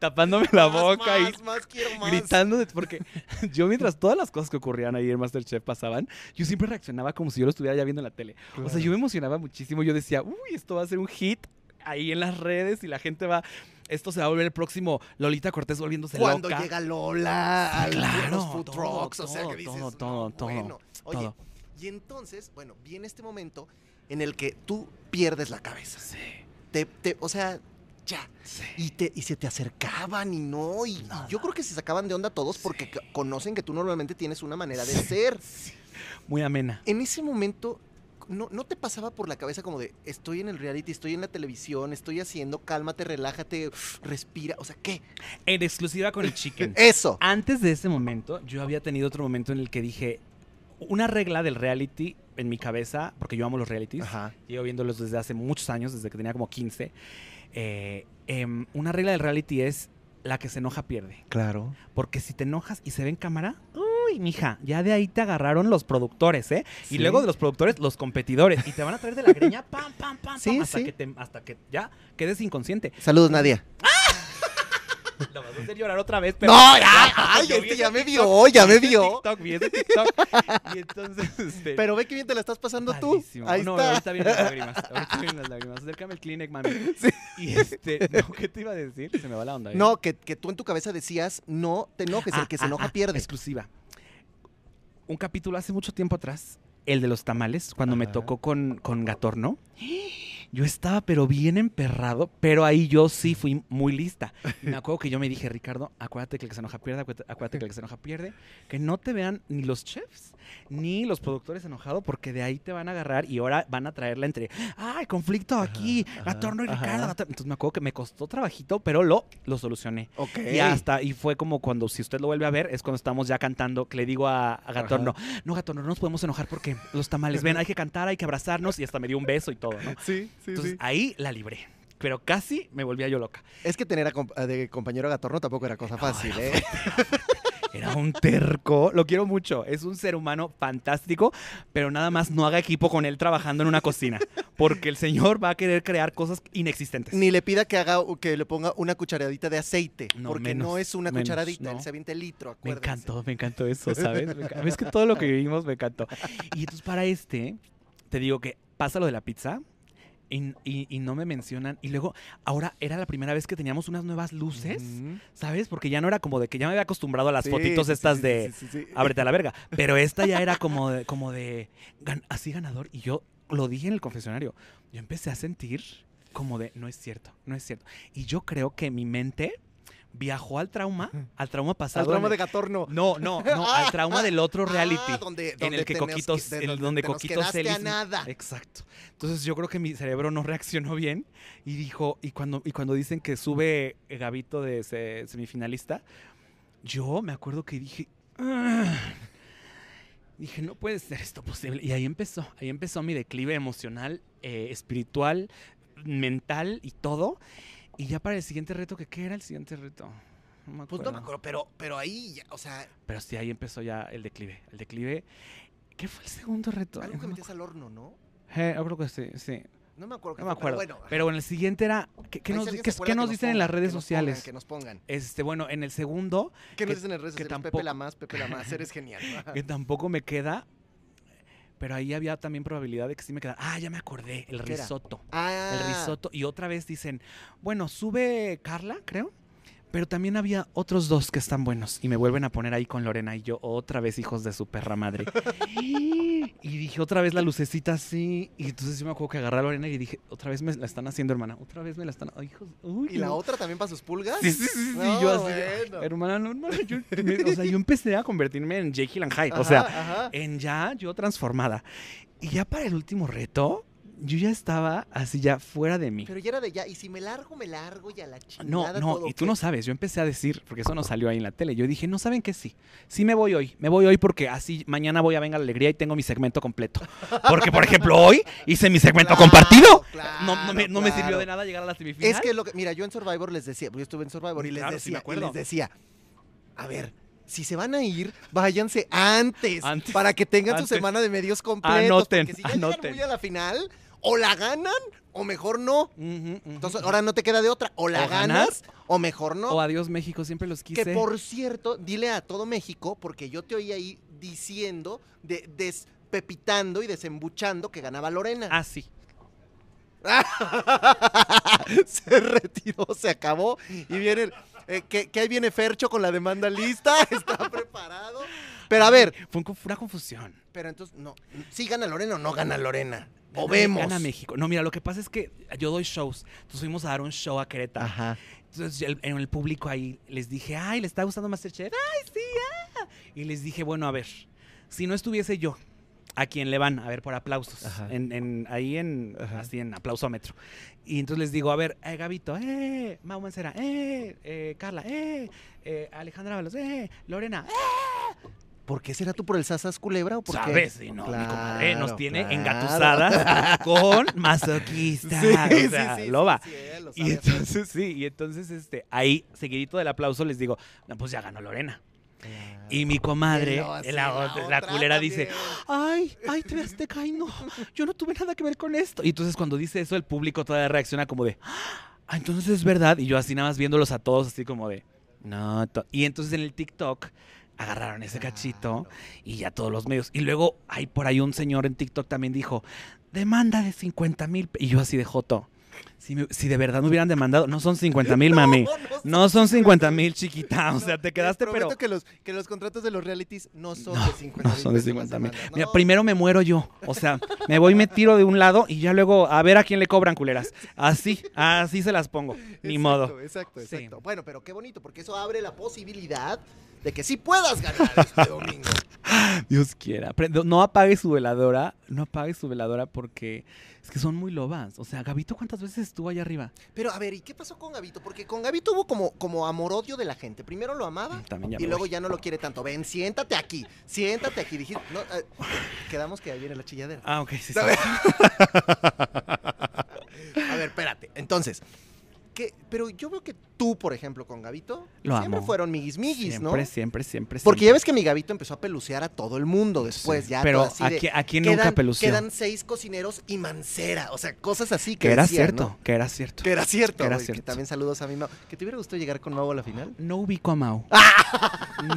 Tapándome la Más, boca y más, quiero gritando de- porque yo mientras todas las cosas que ocurrían ahí en Masterchef pasaban, yo siempre reaccionaba como si yo lo estuviera ya viendo en la tele. O sea, yo me emocionaba muchísimo. Yo decía, uy, esto va a ser un hit ahí en las redes y la gente va. Esto se va a volver el próximo Lolita Cortés volviéndose Cuando loca. llega Lola, claro, los food todo, trucks, o sea, todo, que dices, todo, "No, todo, todo, bueno". Oye, todo. y entonces, bueno, viene este momento en el que tú pierdes la cabeza. Sí, Te, te- o sea, ya. sí. Y, te, y se te acercaban y no, y, yo creo que se sacaban de onda todos porque conocen que tú normalmente tienes una manera de ser. Muy amena. En ese momento, no, ¿no te pasaba por la cabeza como de, estoy en el reality, estoy en la televisión, estoy haciendo, cálmate, relájate, respira? O sea, ¿qué? En exclusiva con el chicken. Eso. Antes de ese momento, yo había tenido otro momento en el que dije, una regla del reality en mi cabeza, porque yo amo los realities, Ajá. llevo viéndolos desde hace muchos años, desde que tenía como 15. eh, em, una regla del reality es la que se enoja pierde. Claro. Porque si te enojas y se ve en cámara, uy, mija, ya de ahí te agarraron los productores, ¿eh? Sí. Y luego de los productores, los competidores. Y te van a traer de la greña, pam, pam, pam, Sí, pam, hasta, sí. Que te- hasta que ya quedes inconsciente. Saludos, Nadia. La vas a hacer llorar otra vez, pero. No, ya, ay, este vi ya me TikTok, vio, ya me vio. TikTok, vi ese TikTok. Y entonces, este. Pero ve que bien te la estás pasando tú. Padrísimo. Ahí no, está. ahorita vienen las lágrimas. Ahorita vienen las lágrimas. Acércame el Kleenex, mami. Y este, no, ¿qué te iba a decir? Se me va la onda. ¿eh? No, que, que tú en tu cabeza decías, no te enojes, el Ah, que se ah, enoja ah, pierde. Exclusiva. Un capítulo hace mucho tiempo atrás, el de los tamales, cuando me tocó con, con Gatorno. Yo estaba pero bien emperrado, pero ahí yo sí fui muy lista. Me acuerdo que yo me dije, Ricardo, acuérdate que el que se enoja pierde, acuérdate que el que se enoja pierde. Que no te vean ni los chefs ni los productores enojados, porque de ahí te van a agarrar y ahora van a traerla entre, ay, conflicto aquí, ajá, Gatorno y ajá. Ricardo. Gatorno". Entonces me acuerdo que me costó trabajito, pero lo, lo solucioné. Ok. Y hasta, y fue como cuando, si usted lo vuelve a ver, es cuando estamos ya cantando, que le digo a, a Gatorno, no, Gatorno, no nos podemos enojar porque los tamales, ven, hay que cantar, hay que abrazarnos, y hasta me dio un beso y todo, ¿no? Sí, sí, Entonces ahí la libré. Pero casi me volvía yo loca. Es que tener a comp- de compañero a Gatorno tampoco era cosa fácil, ¿eh? Era un terco. Lo quiero mucho. Es un ser humano fantástico, pero nada más no haga equipo con él trabajando en una cocina. Porque el señor va a querer crear cosas inexistentes. Ni le pida que haga que le ponga una cucharadita de aceite, No, porque menos, no es una menos, cucharadita, no. él se avienta el litro, Me acuérdense. encantó, me encantó eso, ¿sabes? Me Es que todo lo que vivimos me encantó. Y entonces para este, te digo que pasa lo de la pizza y, y- y no me mencionan. Y luego, ahora era la primera vez que teníamos unas nuevas luces. ¿sabes? Porque ya no era como de que ya me había acostumbrado a las Sí, fotitos estas sí, de sí, sí, sí. ábrete a la verga. Pero esta ya era como de, como de gan- así ganador. Y yo lo dije en el confesionario. Yo empecé a sentir como de no es cierto, no es cierto. Y yo creo que mi mente viajó al trauma, al trauma pasado. Al en de Gatorno. no, no, no, al trauma del otro reality. Ah, donde, en el que Coquitos, de en donde Coquitos Celis- nada. Exacto. Entonces yo creo que mi cerebro no reaccionó bien y dijo, y cuando, y cuando dicen que sube Gabito de se- semifinalista, yo me acuerdo que dije, "Ah". dije, no puede ser esto posible. Y ahí empezó, ahí empezó mi declive emocional, eh, espiritual, mental y todo. Y ya para el siguiente reto, que ¿qué era el siguiente reto? No me Pues no me acuerdo, pero, pero ahí, ya, o sea, Pero sí, ahí empezó ya el declive. El declive. ¿Qué fue el segundo reto? algo que no me metías al horno, ¿no? Eh, yo creo que sí, sí. No me acuerdo. No me fue, pero acuerdo. bueno. Pero en el siguiente era. ¿Qué, nos, qué- nos dicen en las redes que nos sociales? pongan, que nos pongan. Este, bueno, en el segundo, ¿Qué nos dicen en las redes sociales? tampoco- Pepe la más, Pepe la más, eres genial. que tampoco me queda. Pero ahí había también probabilidad de que sí me quedara. Ah, ya me acordé. El risotto. Ah, El risotto. Y otra vez dicen, bueno, sube Carla, creo. Pero también había otros dos que están buenos. Y me vuelven a poner ahí con Lorena y yo, otra vez hijos de su perra madre. y dije, otra vez la lucecita así. Y entonces yo me acuerdo que agarré a Lorena y dije, otra vez me la están haciendo, hermana. Otra vez me la están. Ay, hijos. Uy, ¿Y la no". otra también para sus pulgas? Sí, sí, sí, No, yo así, de, "Ay, bueno. hermana, no, hermana, yo, me- o sea, yo empecé a convertirme en Jekyll and Hyde, o sea, ajá. en ya yo transformada. Y ya para el último reto, yo ya estaba así ya fuera de mí. Pero ya era de ya, y si me largo, me largo y a la No, chingada no, todo, y tú no sabes, yo empecé a decir, porque eso no salió ahí en la tele, yo dije, no saben que sí, sí me voy hoy, me voy hoy porque así mañana voy a Venga la Alegría y tengo mi segmento completo. Porque, por ejemplo, hoy hice mi segmento Claro, compartido. claro, no, no me, no me sirvió de nada llegar a la semifinal. Es que lo que, mira, yo en Survivor les decía, porque yo estuve en Survivor y les Claro, sí me decía, y les decía, a ver, si se van a ir, váyanse antes, Antes, para que tengan su semana de medios completos. Anoten, porque si ya llegan anoten. muy a la final, o la ganan o mejor no. Entonces, ahora no te queda de otra. O la O ganas o mejor no. O adiós México, siempre los quise. Que por cierto, dile a todo México, porque yo te oí ahí diciendo, de, despepitando y desembuchando que ganaba Lorena. Ah, sí. se retiró, se acabó. Y viene, el- eh, que, que ahí viene Fercho con la demanda lista, está preparado. Pero a ver, Fue una confusión. pero entonces, no, ¿sí gana Lorena o no gana Lorena? O Gana- vemos. Gana México. No, mira, lo que pasa es que yo doy shows. Entonces fuimos a dar un show a Querétaro. Ajá. Entonces el- en el público ahí les dije, ay, ¿le está gustando Masterchef? Ay, sí, ah. Y les dije, bueno, a ver, si no estuviese yo, a quien le van a ver por aplausos, Ajá. en, en- ahí en, Ajá. así en aplausómetro. Y entonces les digo, a ver, eh, Gabito, eh, Mau Mancera, eh, eh, Carla, eh, eh, Alejandra Ábalos, eh, Lorena, eh. ¿Por qué será tú por el Sasas Culebra o por qué? ¿Sabes? Sí, no, mi comadre nos tiene claro. engatusadas con masoquista. o sea, loba. sí, eh, lo Y sabe entonces, sí, y entonces, este, ahí, seguidito del aplauso, les digo, no, pues ya ganó Lorena. Y mi comadre, la, la otra- la otra culera, dice, ay, ay, te ves, te cae, no, yo no tuve nada que ver con esto. Y entonces cuando dice eso, el público todavía reacciona como de, ah, entonces es verdad. Y yo así nada más viéndolos a todos, así como de, no. to-". Y entonces en el TikTok agarraron ese cachito y ya todos los medios. Y luego hay por ahí un señor en TikTok también dijo, demanda de 50 mil. Y yo así de Joto. Si, me- si de verdad me hubieran demandado, no son 50 mil, mami. No son 50 mil, chiquita. O sea, te quedaste, Les pero. que los, que los contratos de los realities no son No, de 50 No mil son de pesos la 50 mil. Mira, No, primero me muero yo. O sea, me voy, me tiro de un lado y ya luego a ver a quién le cobran culeras. Así, así se las pongo. Ni exacto, modo. Exacto, Sí. exacto. Bueno, pero qué bonito, porque eso abre la posibilidad de que sí puedas ganar este domingo. Dios quiera. No apague su veladora. No apague su veladora porque es que son muy lobas. O sea, Gabito, ¿cuántas veces estuvo allá arriba? Pero a ver, ¿y qué pasó con Gabito? Porque con Gabito hubo como, como amor-odio de la gente. Primero lo amaba Mm, y luego voy. ya no lo quiere tanto. Ven, siéntate aquí, siéntate aquí. Dijiste, no, eh, quedamos que ahí viene la chilladera. Ah, ok, sí, sí. A ver, espérate. Entonces, pero yo veo que tú, por ejemplo, con Gabito, Lo siempre amo. fueron miguis miguis, ¿no? Siempre, siempre, siempre. Porque ya siempre. ves que mi Gabito empezó a pelucear a todo el mundo después, Sí. ya Pero así de, aquí, aquí quedan, nunca pelució. quedan seis cocineros y mancera, o sea, cosas así que que era cierto, ¿no? que era cierto. Que era cierto. Que era güey, que cierto. también saludos a mi Mau. ¿Que te hubiera gustado llegar con Mau a la final? No ubico a Mau.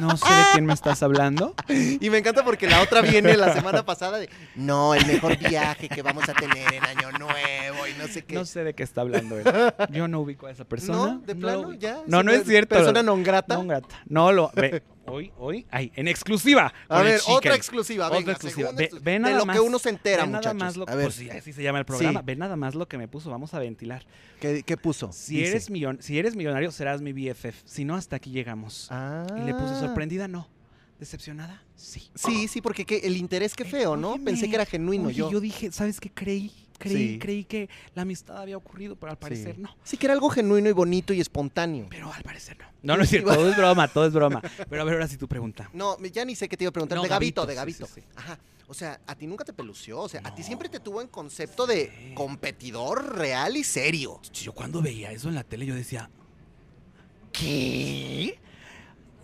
No sé de quién me estás hablando. Y me encanta porque la otra viene la semana pasada de, no, el mejor viaje que vamos a tener en Año Nuevo y no sé qué. No sé de qué está hablando él. Yo no ubico a esa persona. ¿No? ¿De plano? ¿Ya? No, no es cierto. Persona non grata. No grata. No lo. Ve, hoy, hoy, ay, en exclusiva. A ver, otra exclusiva, Otra venga, exclusiva. segunda Ve, ve de nada lo más, que uno se entera, ve nada muchachos. más lo- a ver, pues sí, así se llama el programa. Sí. Ve nada más lo que me puso. Vamos a ventilar. ¿qué, qué puso? Si Dice. eres, millon, si eres millonario, serás mi BFF. Si no, hasta aquí llegamos. Ah. Y le puse sorprendida, no. Decepcionada, sí. Sí, sí, porque que el interés qué feo, ¿no? Pensé que era genuino Oye, yo. yo dije, ¿sabes qué? Creí, creí, Sí. creí que la amistad había ocurrido, pero al parecer sí. no. Sí, que era algo genuino y bonito y espontáneo. Pero al parecer no. No, no es cierto, todo es broma, todo es broma. Pero a ver, ahora sí tu pregunta. No, ya ni sé qué te iba a preguntar. No, de Gabito, de Gabito. sí, sí. Ajá. O sea, a ti nunca te pelució. O sea, a ti siempre te tuvo en concepto de competidor real y serio. Yo cuando veía eso en la tele, yo decía, ¿qué?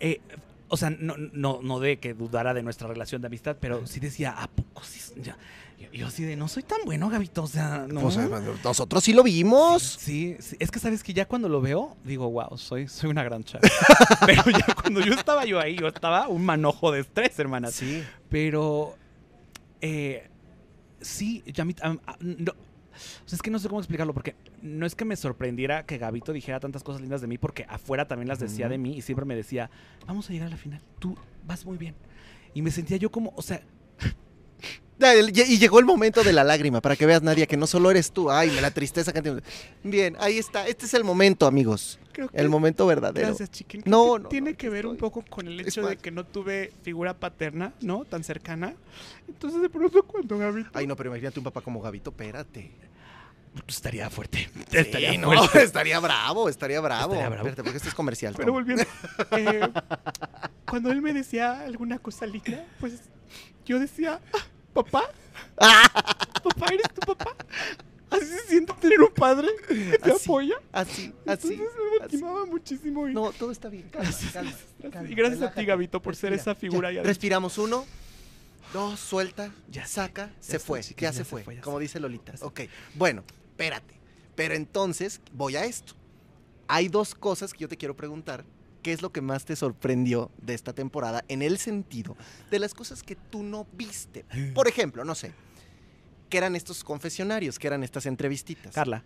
Eh, o sea, no, no, no de que dudara de nuestra relación de amistad, pero sí decía, ¿a poco sí? Ya. Yo, yo así de, no soy tan bueno, Gabito, o sea, no. O sea, nosotros sí lo vimos. Sí, sí, es que sabes que ya cuando lo veo, digo, wow, soy, soy una gran chava. Pero ya cuando yo estaba yo ahí, yo estaba un manojo de estrés, hermanas. Sí. Pero, eh, sí, ya mí- no, o sea, es que no sé cómo explicarlo, porque no es que me sorprendiera que Gabito dijera tantas cosas lindas de mí, porque afuera también las decía de mí y siempre me decía, vamos a llegar a la final, tú vas muy bien. Y me sentía yo como, o sea, Y llegó el momento de la lágrima, para que veas, Nadia, que no solo eres tú. Ay, la tristeza que. Bien, ahí está. Este es el momento, amigos. creo que... El momento verdadero. Gracias, chiquen. No, no, Tiene no, que ver un poco con el hecho de que no tuve figura paterna, ¿no? Tan cercana. Entonces, de pronto, cuando Gabito... Ay, no, pero imagínate un papá como Gabito, espérate. Estaría fuerte. Sí, Estaría no, fuerte. estaría bravo, estaría bravo. Estaría bravo. Espérate, porque esto es comercial. Pero volviendo. eh, cuando él me decía alguna cosa linda, pues yo decía, "Ah, papá, papá, ¿eres tu papá? Así se siente tener un padre que te Así, apoya. Así, así, Entonces, me lastimaba muchísimo. Y, No, todo está bien. Calma, calma, calma, y gracias a ti, Gabito, por ser esa figura. Ya, Respiramos uno, dos, suelta, Ya saca, ya se está, fue, ya, ya se fue, fue, ya como se dice Lolita. Ya se Ok, bueno, espérate. Pero entonces voy a esto. Hay dos cosas que yo te quiero preguntar. ¿Qué es lo que más te sorprendió de esta temporada en el sentido de las cosas que tú no viste? Por ejemplo, no sé, ¿qué eran estos confesionarios? ¿Qué eran estas entrevistitas? Carla.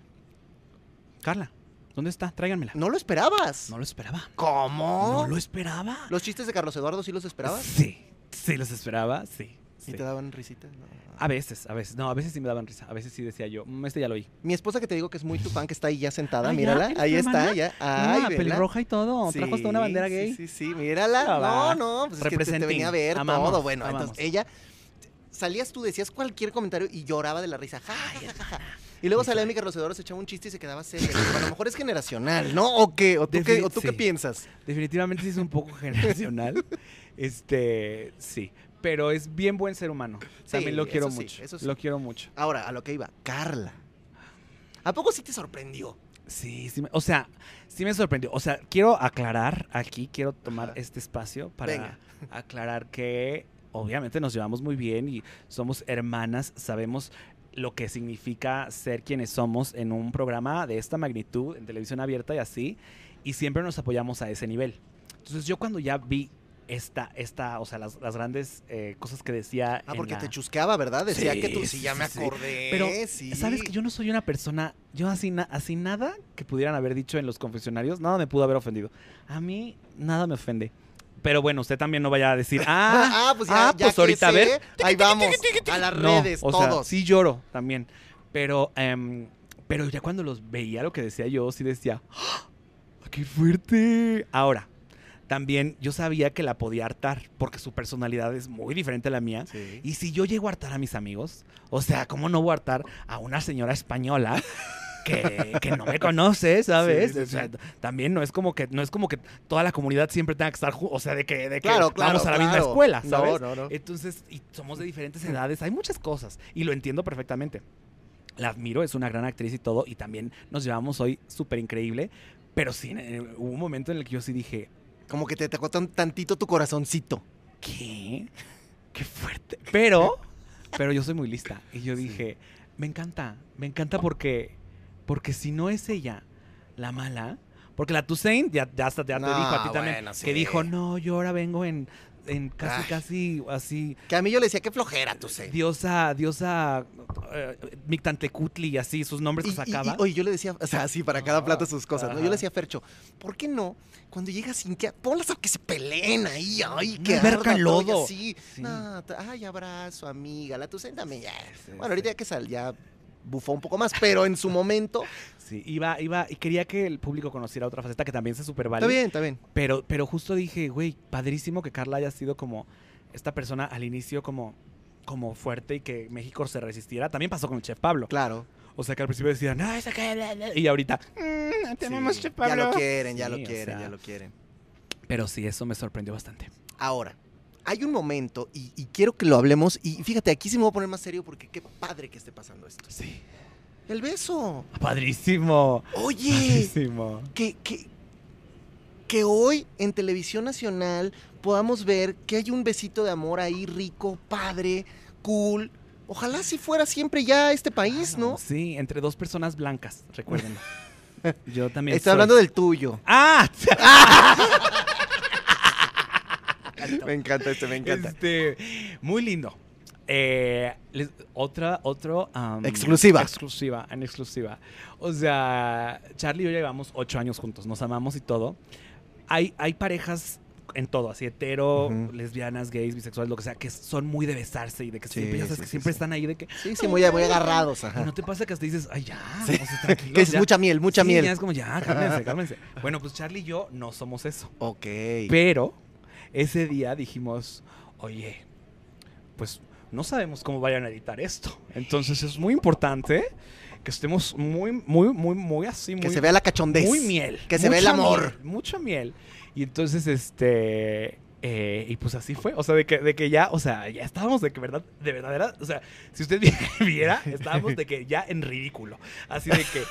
Carla, ¿dónde está? Tráiganmela. ¿No lo esperabas? No lo esperaba. ¿Cómo? No lo esperaba. ¿Los chistes de Carlos Eduardo sí los esperabas? Sí, sí los esperaba, sí. ¿Y sí. te daban risitas? No. A veces, a veces. No, a veces sí me daban risa. A veces sí decía yo, "Mm, este ya lo oí. Mi esposa que te digo que es muy tu fan, que está ahí ya sentada, mírala. ¿Eres Ahí está, ya. Ah, Ay, pelirroja y todo. Trajo hasta una bandera gay. Sí, sí, mírala. Ah, no, no, pues es que te, venía a ver Amamos, todo. Bueno, amamos. entonces ella salías tú, decías cualquier comentario y lloraba de la risa. Ja, ja, ja, ja, ja. Y luego salía mi carrocedor, se echaba un chiste y se quedaba serio. A lo mejor es generacional, ¿no? ¿O qué? ¿O tú, qué, o tú qué piensas? Definitivamente sí es un poco generacional. este, sí. Pero es bien buen ser humano. También lo quiero eso sí, mucho. eso sí. Lo quiero mucho. Ahora, a lo que iba, Carla. ¿A poco sí te sorprendió? Sí, sí. me- o sea, sí me sorprendió. O sea, quiero aclarar aquí, quiero tomar Ajá. este espacio para Venga. aclarar que obviamente nos llevamos muy bien y somos hermanas, sabemos lo que significa ser quienes somos en un programa de esta magnitud, en televisión abierta y así, y siempre nos apoyamos a ese nivel. Entonces yo cuando ya vi esta, esta, o sea, las, las grandes eh, cosas que decía... Ah, porque la- te chusqueaba, ¿verdad? Decía Sí, que tú, sí, sí, ya me sí. acordé. Pero, sí. ¿sabes que yo no soy una persona, yo así, na- así nada que pudieran haber dicho en los confesionarios, nada me pudo haber ofendido. A mí nada me ofende. Pero bueno, usted también no vaya a decir, ah, Ah, pues ya, ah, ya pues que ahorita a ver. Ahí vamos, a las No, redes, sea, todos. sí lloro también. Pero, em, pero ya cuando los veía lo que decía yo, sí decía, ¡Ah! ¡qué fuerte! Ahora, también yo sabía que la podía hartar, porque su personalidad es muy diferente a la mía. Sí. Y si yo llego a hartar a mis amigos, o sea, ¿cómo no voy a hartar a una señora española que, que no me conoce, ¿sabes? Sí, sí, o sea, sí. también no es como que no es como que toda la comunidad siempre tenga que estar, o sea, de que, de que Claro, claro, vamos a la misma escuela, No, ¿sabes? no, no. Entonces, y somos de diferentes edades, hay muchas cosas y lo entiendo perfectamente. La admiro, es una gran actriz y todo, y también nos llevamos hoy súper increíble, pero sí, hubo un momento en el que yo sí dije, Como que te tocó tan, tantito tu corazoncito. ¿qué? Qué fuerte. Pero, pero yo soy muy lista. Y yo dije, me encanta, me encanta porque, porque si no es ella la mala, porque la Toussaint ya, ya, hasta, ya te dijo a ti también, sí. que dijo, no, yo ahora vengo en, en casi, Ay. casi así, Que a mí yo le decía, qué flojera tú sé. diosa, diosa eh, Mictantecutli así, sus nombres Y, que sacaba. y- oye, yo le decía, o sea, así para cada plato sus cosas, ¿no? Yo le decía a Fercho, ¿por qué no? Cuando llega Cintia, ponlas a que se peleen ahí, ay, que arda lodo. así. Sí. No, ay, abrazo, amiga, la Tucen también ya. Sí, bueno, ahorita ya que sal, ya bufó un poco más, pero en su momento, Sí, iba, iba, y quería que el público conociera otra faceta que también se super vale. está bien, está bien. Pero, pero justo dije, güey, padrísimo que Carla haya sido como esta persona al inicio como, como fuerte y que México se resistiera. También pasó con el chef Pablo. Claro. O sea que al principio decían, no, esa que... bla, bla", Y ahorita, "Mm, te amamos, Sí, chef ya Pablo. lo quieren, ya Sí, lo o quieren, sea, ya lo quieren. Pero sí, eso me sorprendió bastante. Ahora, hay un momento, y, y quiero que lo hablemos, y fíjate, aquí sí me voy a poner más serio porque qué padre que esté pasando esto. Sí. El beso. Padrísimo. Oye, Padrísimo. que, que, que hoy en Televisión Nacional podamos ver que hay un besito de amor ahí rico, padre, cool. Ojalá si fuera siempre ya este país, ¿no? Sí, entre dos personas blancas, recuerden. Yo también Estoy soy- hablando del tuyo. ¡Ah! Me encanta este, me Este, muy lindo. Eh, les- otra, otro. Exclusiva. Exclusiva, en exclusiva. O sea, Charlie y yo llevamos ocho años juntos, nos amamos y todo. Hay, hay parejas en todo, así hetero, lesbianas, gays, bisexuales, lo que sea, que son muy de besarse y de que Sí, siempre, ya sabes sí, que sí, siempre están ahí de que. Sí, sí, muy, muy agarrados, Y ajá. no te pasa que hasta dices, ay, ya, o sea, Que es ya". mucha miel, mucha miel. ya es como, ya, cálmense, cálmense. Bueno, pues Charlie y yo no somos eso. Ok. Pero ese día dijimos, oye, pues no sabemos cómo vayan a editar esto. Entonces es muy importante que estemos muy, muy, muy, muy así, muy, Que se vea la cachondez. muy miel. Que se vea el amor. miel, mucha miel. Y entonces, este... eh, y pues así fue, o sea, de que, de que ya, o sea, ya estábamos de que verdad, de verdad era, o sea, si usted vi- viera, estábamos de que ya en ridículo, así de que,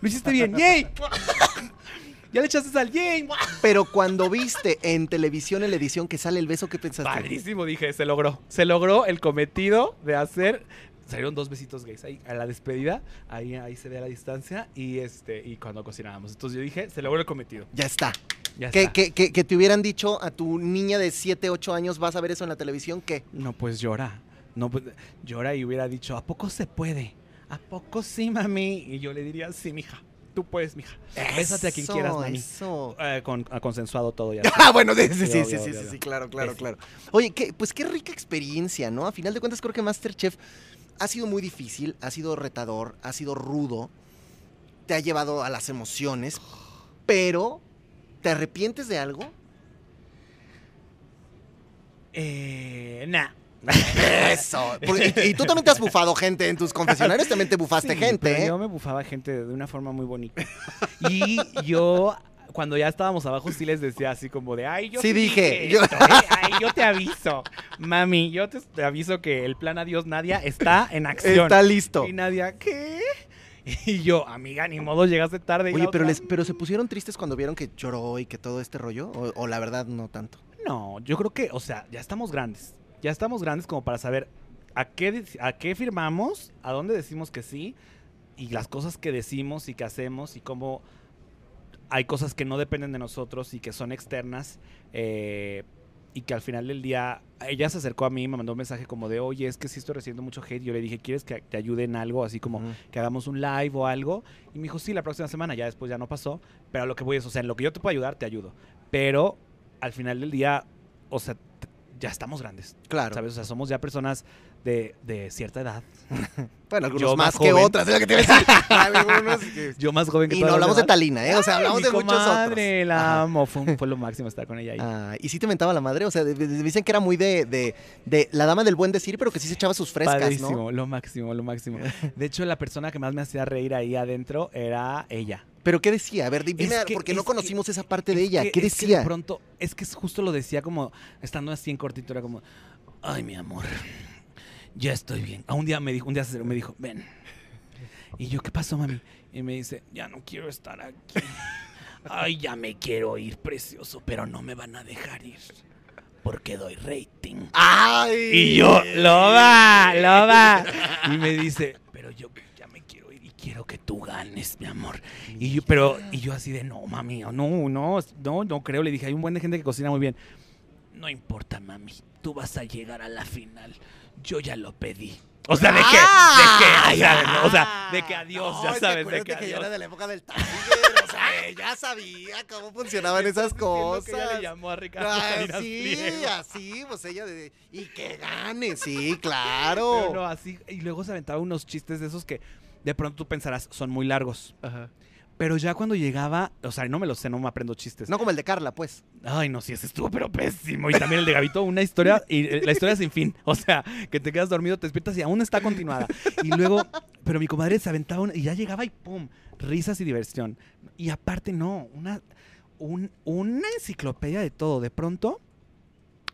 lo hiciste bien, yay, Ya le echaste sal, yay. Pero cuando viste en televisión en la edición que sale el beso, ¿qué pensaste? Padrísimo, dije, se logró. Se logró el cometido de hacer. Salieron dos besitos gays ahí a la despedida, ahí, ahí se ve a la distancia y este y cuando cocinábamos. Entonces yo dije, se logró el cometido. Ya está. Ya Que, está. que, que, que te hubieran dicho a tu niña de 7, 8 años, vas a ver eso en la televisión, ¿qué? No, pues llora. No, pues, llora y hubiera dicho, ¿a poco se puede? ¿A poco sí, mami? Y yo le diría, sí, mija. Tú puedes, mija. Bésate a quien Eso, quieras, mami. Eso. Eh, con, a consensuado todo ya. Ah, bueno, sí, sí, Sí, sí, obvio, sí, sí, obvio, sí, obvio. sí, claro, claro, claro. Oye, qué, pues qué rica experiencia, ¿no? A final de cuentas creo que Masterchef ha sido muy difícil, ha sido retador, ha sido rudo, te ha llevado a las emociones, pero ¿te arrepientes de algo? Eh, nah. Eso. Y, y tú también te has bufado gente en tus confesionarios, también te bufaste Sí, gente, pero ¿eh? Yo me bufaba gente de una forma muy bonita. Y yo, cuando ya estábamos abajo, sí les decía así como de, ay, yo Sí te dije, dije yo- ¿eh? Ay, yo te aviso. Mami, yo te, te aviso que el plan Adiós Nadia está en acción. Está listo. Y Nadia, ¿qué? Y yo, amiga, ni modo, llegaste tarde. Oye, pero, otra, les, pero se pusieron tristes cuando vieron que lloró y que todo este rollo, o, o la verdad no tanto. No, yo creo que, o sea, ya estamos grandes. Ya estamos grandes como para saber a qué, a qué firmamos, a dónde decimos que sí, y las cosas que decimos y que hacemos, y cómo hay cosas que no dependen de nosotros y que son externas, eh, y que al final del día, ella se acercó a mí me mandó un mensaje como de, oye, es que sí estoy recibiendo mucho hate. Yo le dije, ¿quieres que te ayude en algo? Así como Ujú. que hagamos un live o algo. Y me dijo, sí, la próxima semana. Ya después ya no pasó. Pero a lo que voy es, o sea, en lo que yo te puedo ayudar, te ayudo. Pero al final del día, o sea, ya estamos grandes. Claro. ¿Sabes? O sea, somos ya personas de, de cierta edad. Bueno, algunos Yo más, más que otras, es lo que te iba a decir. Algunos que- Yo más joven que Y todas no las hablamos de demás. Talina, ¿eh? O sea, Ay, hablamos mi de muchos comadre, otros. La Ajá. amo. Fue, un- fue lo máximo estar con ella ahí. Ah, y sí te mentaba la madre, o sea, de- de- dicen que era muy de, de, de la dama del buen decir, pero que sí se echaba sus frescas, Padrísimo, ¿no? lo máximo, lo máximo. De hecho, la persona que más me hacía reír ahí adentro era ella. Pero ¿qué decía? A ver, di- dime, Es que- porque no es que- conocimos esa parte de Es ella. que- ¿Qué es que decía? de pronto, es que es justo lo decía como, estando así en cortito, era como, ay, mi amor, ya estoy bien. A un día me dijo, un día me dijo, ven. Y yo, ¿qué pasó, mami? Y me dice, ya no quiero estar aquí. Ay, ya me quiero ir, precioso, pero no me van a dejar ir. Porque doy rating. ¡Ay! Y yo, lo va, lo va. Y me dice, pero yo ya me quiero ir y quiero que tú ganes, mi amor. Y yo, pero, y yo así de, no, mami, no, no, no, no creo. Le dije, hay un buen de gente que cocina muy bien. No importa, mami, tú vas a llegar a la final. Yo ya lo pedí. O sea, de que, de que, o sea, no, o sea, de que adiós, No, ya sabes, de que que yo adiós. era de la época del Tiger, o sea, ella sabía cómo funcionaban esas Diciendo que ella cosas. le llamó a Ricardo Ah, sí, así, pues ella de... Y que gane, sí, claro. Pero no, así, y luego se aventaba unos chistes de esos que de pronto tú pensarás, son muy largos. Ajá. Pero ya cuando llegaba, o sea, no me lo sé, no me aprendo chistes. No como el de Carla, pues. Ay, no, sí, ese estuvo pero pésimo. Y también el de Gabito, una historia, y eh, la historia sin fin. O sea, que te quedas dormido, te despiertas y aún está continuada. Y luego, pero mi comadre se aventaba una- y ya llegaba y pum, risas y diversión. Y aparte, no, una, un- una enciclopedia de todo. De pronto,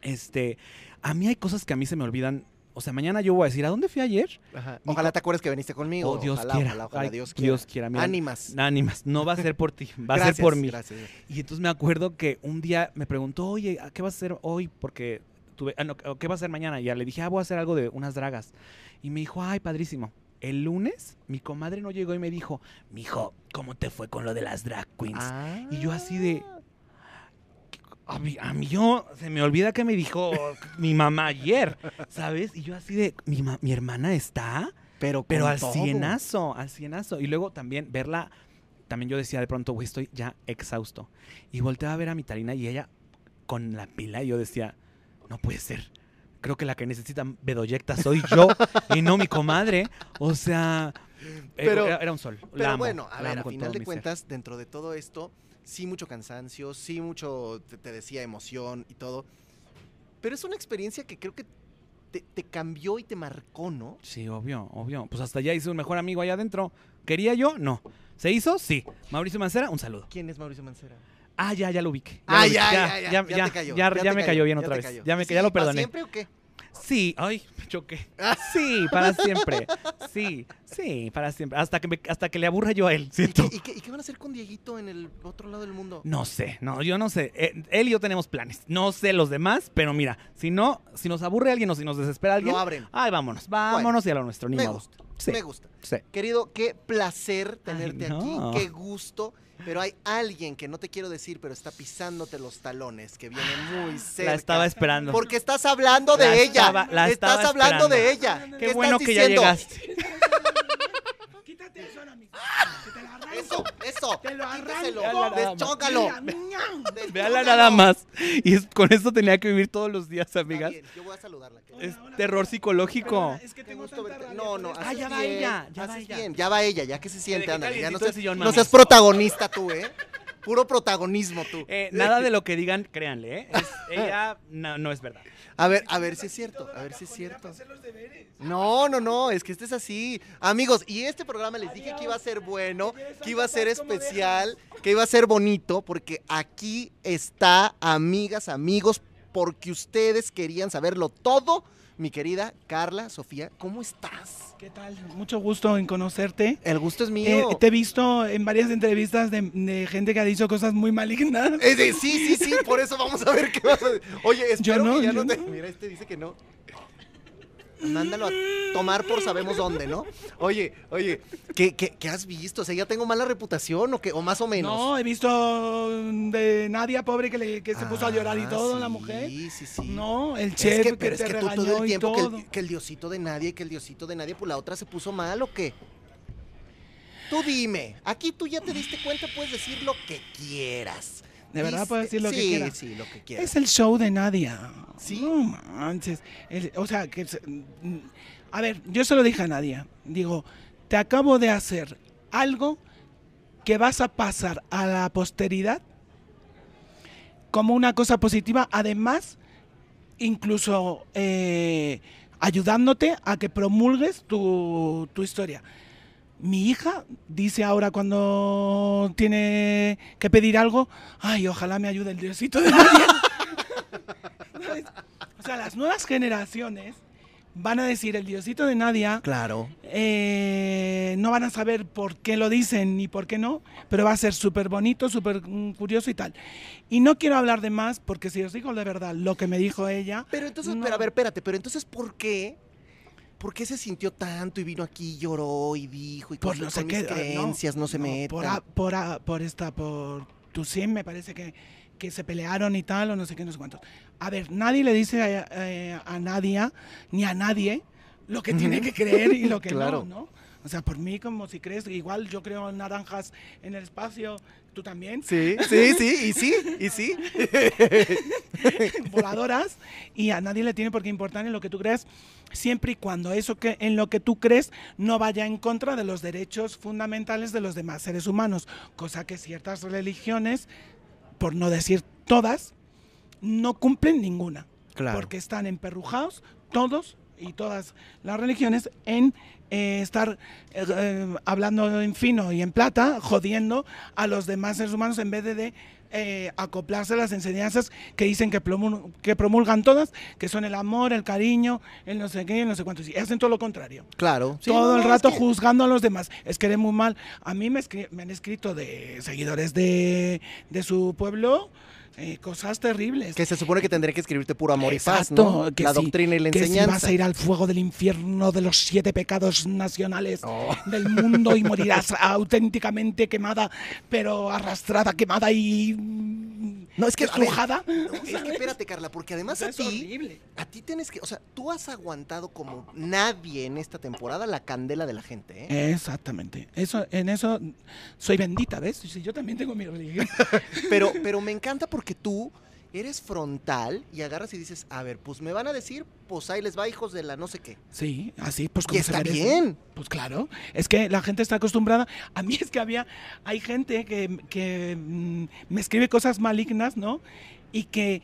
este, a mí hay cosas que a mí se me olvidan. O sea, mañana yo voy a decir, ¿a dónde fui ayer? Ojalá Nico- te acuerdes que viniste conmigo. Oh, Dios ojalá, quiera. Ojalá, ojalá, Ay, Dios quiera. Dios quiera. mira, Ánimas. Ánimas. No va a ser por ti, va a Gracias, ser por mí. Gracias. Y entonces me acuerdo que un día me preguntó, oye, ¿a ¿qué vas a hacer hoy? Porque tuve, ah, no, ¿qué vas a hacer mañana? Y ya le dije, ah, voy a hacer algo de unas dragas. Y me dijo, ay, padrísimo. El lunes, mi comadre no llegó y me dijo, mijo, ¿cómo te fue con lo de las drag queens? Ah. Y yo así de, a mí, a mí yo, se me olvida que me dijo mi mamá ayer, ¿sabes? Y yo así de, mi, ma- mi hermana está, Pero, pero al todo. cienazo, al cienazo. Y luego también verla, también yo decía de pronto, güey, estoy ya exhausto. Y volteaba a ver a mi Talina y ella con la pila y yo decía, no puede ser. Creo que la que necesita bedoyecta soy yo y no mi comadre. O sea, eh, Pero- era, era un sol. La Pero amo, bueno, a la ver, a final de mi ser. cuentas, dentro de todo esto, sí mucho cansancio, sí mucho, te, te decía, emoción y todo. Pero es una experiencia que creo que te, te cambió y te marcó, ¿no? Sí, obvio, obvio. Pues hasta ya hice un mejor amigo allá adentro. ¿Quería yo? No. ¿Se hizo? Sí. Mauricio Mancera, un saludo. ¿Quién es Mauricio Mancera? Ah, ya, ya lo ubiqué. Ah, lo ubiqué. ya, ya, ya, ya, ya ya, te cayó. ya- te ya me cayó bien otra vez. cayó. Ya, me, ¿Sí, ya lo perdoné. siempre o qué? Sí, ay, me choqué. Sí, para siempre. Sí, sí, para siempre. Hasta que, me- hasta que le aburra yo a él, ¿Y siento. qué, y qué- y qué van a hacer con Dieguito en el otro lado del mundo? No sé, no, yo no sé. Eh, él y yo tenemos planes. No sé los demás, pero mira, si no, si nos aburre alguien o si nos desespera alguien, Lo abren. ay, vámonos, vámonos y a lo nuestro, ni Me modo. gusta, Sí, me gusta. sí. Querido, qué placer tenerte no. aquí, qué gusto. Pero hay alguien que no te quiero decir, pero está pisándote los talones, que viene muy cerca. La estaba esperando. Porque estás hablando de La ella. estaba- la estás hablando de ella. Qué bueno que ya diciendo? llegaste. Quítate eso ahora mismo. Que te lo arranco. Eso, eso. Te lo arranco. Nada más. Deschócalo. Nada. Y es- con esto tenía que vivir todos los días, Está amigas. bien, yo voy a saludarla. Es terror psicológico. Perdona, es que Qué tengo gusto tanta verte. rabia No, por no. Ah, haces ya va bien, ella, ya va haces ella. bien, ya va ella, ya que se siente, ándale, ya no el seas, sillón, no mami. seas protagonista tú, ¿eh? Puro protagonismo tú. Eh, nada de lo que digan, créanle, ¿eh? Es- ella no, no es verdad. A ver, a ver si es cierto, a ver si es cierto. No, no, no, es que este es así. Amigos, y este programa les dije que iba a ser bueno, que iba a ser especial, que iba a ser bonito, porque aquí está, amigas, amigos, porque ustedes querían saberlo todo. Mi querida Carla, Sofía, ¿cómo estás? ¿Qué tal? Mucho gusto en conocerte. El gusto es Eh, mío. te he visto en varias entrevistas de, de gente que ha dicho cosas muy malignas. Eh, sí, sí, sí, por eso vamos a ver qué vas a decir. Oye, espero no, que ya yo no te... no. Mira, este dice que no. Mándalo a tomar por sabemos dónde, ¿no? Oye, oye, ¿qué, qué, qué has visto? O sea, ¿ya tengo mala reputación o qué? O más o menos. No, he visto de Nadia, pobre, que, le- que se puso a llorar y Ah, todo, sí, la mujer. Sí, sí, sí. No, el Es chef que, que, pero te es que tú todo el y tiempo que el, que el diosito de nadie, que el diosito de nadie, pues la otra se puso mal o qué. Tú dime, aquí tú ya te diste cuenta, puedes decir lo que quieras. ¿De verdad puedo decir lo que quiera? Sí, lo que quieras. Es el show de Nadia. ¿Sí? No manches. El- o sea, que. A ver, yo se lo dije a Nadia. Digo, te acabo de hacer algo que vas a pasar a la posteridad como una cosa positiva. Además, incluso eh, ayudándote a que promulgues tu, tu historia. Mi hija dice ahora cuando tiene que pedir algo, ay, ojalá me ayude el diosito de Nadia. ¿Sabes? O sea, las nuevas generaciones van a decir el diosito de Nadia, Claro. eh, no van a saber por qué lo dicen ni por qué no, pero va a ser súper bonito, súper curioso y tal. Y no quiero hablar de más porque si os digo de verdad lo que me dijo ella, Pero entonces, No. pero a ver, espérate, pero entonces, ¿por qué? ¿Por qué se sintió tanto y vino aquí, lloró y dijo y por con, no sé con qué, mis creencias no, se no, metan? por, a- por, a- por esta, por tu sim, me parece que, que se pelearon y tal, o no sé qué, no sé cuántos. A ver, nadie le dice a, eh, a Nadia, ni a nadie, lo que tiene que creer y lo que Claro. no, ¿no? O sea, por mí, como si crees, igual yo creo en naranjas en el espacio, tú también, Sí, sí, sí, y sí, y sí. voladoras, y a nadie le tiene por qué importar en lo que tú crees, siempre y cuando eso que en lo que tú crees no vaya en contra de los derechos fundamentales de los demás seres humanos, cosa que ciertas religiones, por no decir todas, no cumplen ninguna, Claro. porque están emperrujados todos y todas las religiones en eh, estar eh, eh, hablando en fino y en plata, jodiendo a los demás seres humanos en vez de, de, eh, acoplarse a las enseñanzas que dicen que, promul- que promulgan todas, que son el amor, el cariño, el no sé qué, el no sé cuántos. Y hacen todo lo contrario. Claro. Sí, todo no, el no, rato es que- juzgando a los demás. Es que eres muy mal. A mí me, me han escrito de seguidores de, de su pueblo eh, cosas terribles. Que se supone que tendría que escribirte puro amor y paz, ¿no? que la sí, doctrina y la que si enseñanza. vas a ir al fuego del infierno de los siete pecados nacionales Oh. del mundo y morirás auténticamente quemada, pero arrastrada, quemada y No, es que, a ver, estrujada. No, es que espérate, Carla, porque además a Es ti, horrible. a ti tienes que, o sea, tú has aguantado como nadie en esta temporada la candela de la gente, ¿eh? Exactamente. Eso, en eso soy bendita, ¿ves? Si yo también tengo mi religión. Pero, pero me encanta porque tú eres frontal y agarras y dices, a ver, pues me van a decir, pues ahí les va, hijos de la no sé qué. Sí, así pues Y como se está merece. bien. Pues claro, es que la gente está acostumbrada. A mí es que había, hay gente que, que, mm, me escribe cosas malignas, ¿no? Y que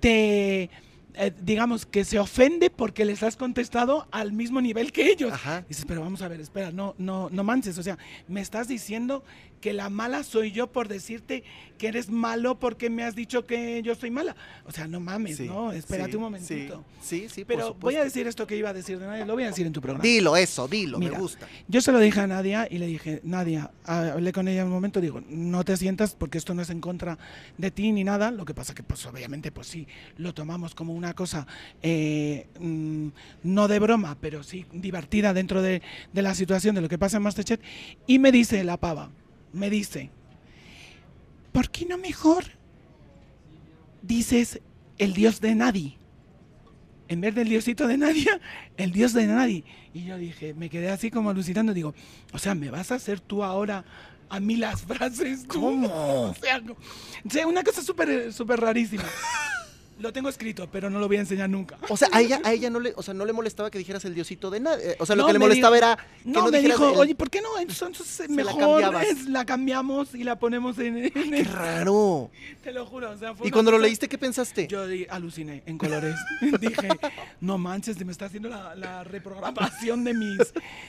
te, eh, digamos, que se ofende porque les has contestado al mismo nivel que ellos. Ajá. Dices, pero vamos a ver, espera, no, no, no manches. O sea, me estás diciendo que la mala soy yo por decirte que eres malo porque me has dicho que yo soy mala. O sea, no mames, Sí, ¿no? Espérate sí, un momentito. Sí, sí, sí, por Pero voy a decir esto que iba a decir de nadie, lo voy a decir en tu programa. Dilo, eso, dilo, Mira, me gusta. Yo se lo dije a Nadia y le dije, Nadia, ah, hablé con ella un momento, digo, no te sientas porque esto no es en contra de ti ni nada, lo que pasa que pues obviamente pues sí, lo tomamos como una cosa eh, mm, no de broma, pero sí divertida dentro de, de la situación de lo que pasa en Masterchef y me dice la pava, me dice, ¿por qué no mejor dices el dios de nadie? en vez del diosito de Nadia, el dios de nadie. Y yo dije, me quedé así como alucinando, digo, o sea, ¿me vas a hacer tú ahora a mí las frases? tú?" ¿Cómo? O sea, co- o sea, una cosa súper súper rarísima. Lo tengo escrito, pero no lo voy a enseñar nunca. O sea, a ella, a ella no le, o sea, no le molestaba que dijeras el diosito de nadie. O sea, lo No, que le molestaba dijo- era que no, No, me dijo, el- oye, ¿por qué no? Entonces la mejor cambiabas. es- la cambiamos y la ponemos en, en Qué el- raro. Te lo juro. O sea, fue ¿Y cuando lo leíste qué pensaste? Yo aluciné en colores. Dije, no manches, me está haciendo la, la reprogramación de mis,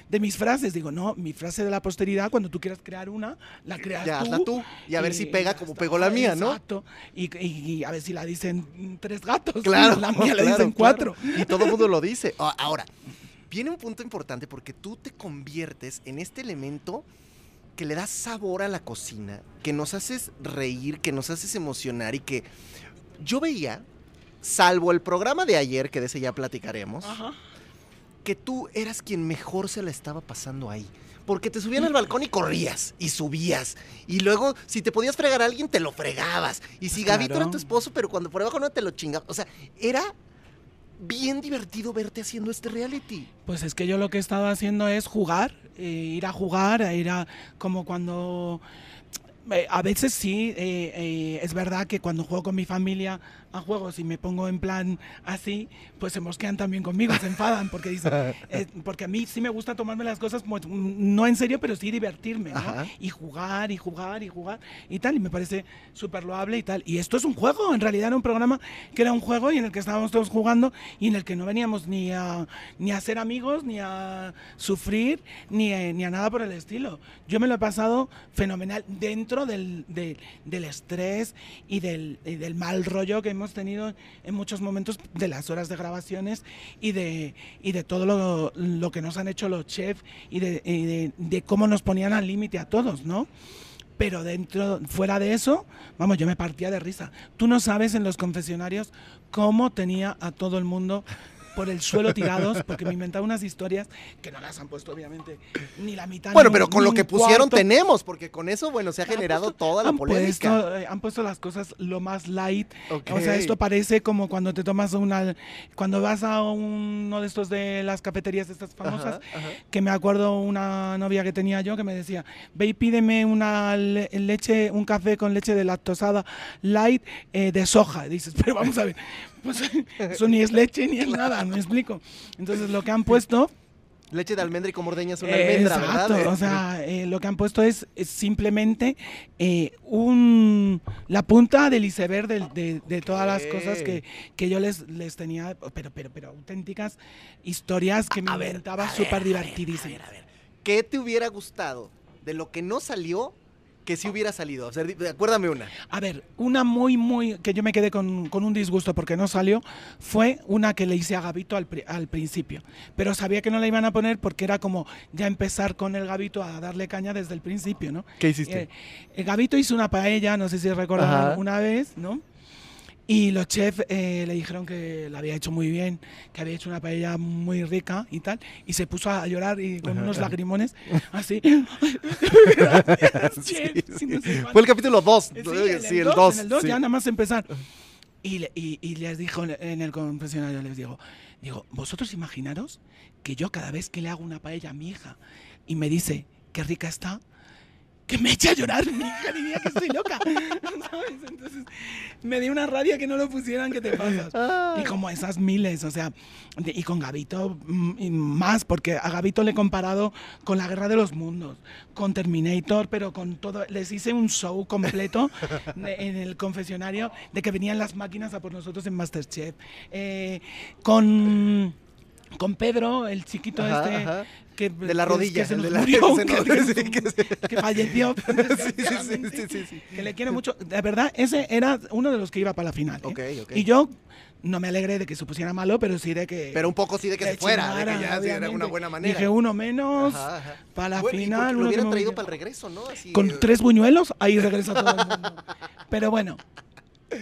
de mis frases. Digo, no, mi frase de la posteridad, cuando tú quieras crear una, la creas Ya, tú. hazla tú, y a ver si pega como pegó la mía, ¿no? Exacto. Y, y- y a ver si la dicen tres gatos. Claro, La mía claro, dicen cuatro. claro. Y todo el mundo lo dice. A- Ahora, viene un punto importante porque tú te conviertes en este elemento que le da sabor a la cocina, que nos haces reír, que nos haces emocionar y que yo veía, salvo el programa de ayer, que de ese ya platicaremos, Ajá. que tú eras quien mejor se la estaba pasando ahí. Porque te subían al balcón y corrías y subías. Y luego, si te podías fregar a alguien, te lo fregabas. Y si Claro. Gabito era tu esposo, pero cuando por debajo no te lo chingabas. O sea, era bien divertido verte haciendo este reality. Pues es que yo lo que he estado haciendo es jugar, eh, ir a jugar, a ir a como cuando eh, a veces sí, eh, eh, es verdad que cuando juego con mi familia a juegos y me pongo en plan así, pues se mosquean también conmigo, se enfadan porque dicen, porque a mí sí me gusta tomarme las cosas pues, no en serio, pero sí divertirme, ¿no? Y jugar y jugar y jugar y tal, y me parece súper loable y tal. Y esto es un juego, en realidad era un programa que era un juego y en el que estábamos todos jugando y en el que no veníamos ni a, ni a ser amigos, ni a sufrir, ni ni a nada por el estilo. Yo me lo he pasado fenomenal dentro del, de- del estrés y del, del mal rollo que hemos tenido en muchos momentos de las horas de grabaciones y de, y de todo lo, lo que nos han hecho los chefs y de, de- de cómo nos ponían al límite a todos, ¿no? Pero dentro, fuera de eso, vamos, yo me partía de risa. Tú no sabes en los confesionarios cómo tenía a todo el mundo por el suelo tirados, porque me inventaba unas historias que no las han puesto, obviamente, ni la mitad. Bueno, ni pero con lo que pusieron cuarto. tenemos, porque con eso, bueno, se ha generado puesto- toda la polémica. Puesto, eh, han puesto las cosas lo más light. O sea, esto parece como cuando te tomas una. Cuando vas a uno de estos de las cafeterías estas famosas, Ajá, ajá. que me acuerdo una novia que tenía yo que me decía, ve y pídeme una le- leche, un café con leche de lactosada light eh, de soja. Y dices, pero vamos a ver, pues eso ni es leche ni es nada, me explico. Entonces lo que han puesto Leche de almendra y con mordeña es una almendra, Exacto, ¿verdad? o sea, eh, lo que han puesto es, es simplemente eh, un, la punta del iceberg de, de- de todas las cosas que, que yo les, les tenía, pero, pero, pero auténticas historias que me A inventaba súper divertidísimas. a ver, a ver. ¿Qué te hubiera gustado de lo que no salió que sí hubiera salido? O sea, acuérdame una. A ver, una muy, muy, que yo me quedé con, con un disgusto porque no salió, fue una que le hice a Gabito al, al principio. Pero sabía que no la iban a poner porque era como ya empezar con el Gabito a darle caña desde el principio, ¿no? ¿Qué Eh, el Gabito hizo una paella, no sé si recuerdan Ajá. una vez, ¿no? Y los chefs eh, le dijeron que la había hecho muy bien, que había hecho una paella muy rica y tal. Y se puso a llorar y con unos lagrimones, así. Gracias, chef. y no sé cuánto. Fue el capítulo 2. Eh, Sí, el dos, 2. en el dos, ya nada más empezar. Y, y- y les dijo en- en el confesionario, les digo, digo, vosotros imaginaros que yo cada vez que le hago una paella a mi hija y me dice, qué rica está, que me eche a llorar mi hija diría que estoy loca. ¿sabes? Entonces me dio una rabia que no lo pusieran, que te pasas? Y como esas miles, o sea, de- y con Gavito mm, y más, porque a Gavito le he comparado con la Guerra de los Mundos, con Terminator, pero con todo, les hice un show completo de- en el confesionario de que venían las máquinas a por nosotros en Masterchef. Eh, con... Con Pedro, el chiquito Ajá, este, ajá. que, De la que- rodilla, que se nos de la- murió, que se nos- que- sí, que se- que falleció. sí, sí, sí. Que le quiero mucho. De verdad, ese era uno de los que iba para la final. ¿eh? Ok, ok. Y yo no me alegré de que se pusiera malo, pero sí de que. Pero un poco sí de que de se fuera, de chingara, que ya sí era una buena manera. Dije uno menos. Para la Bueno, final, Lo hubieran traído para el regreso, ¿no? Así, Con eh, tres buñuelos, ahí regresa todo el mundo. Pero bueno.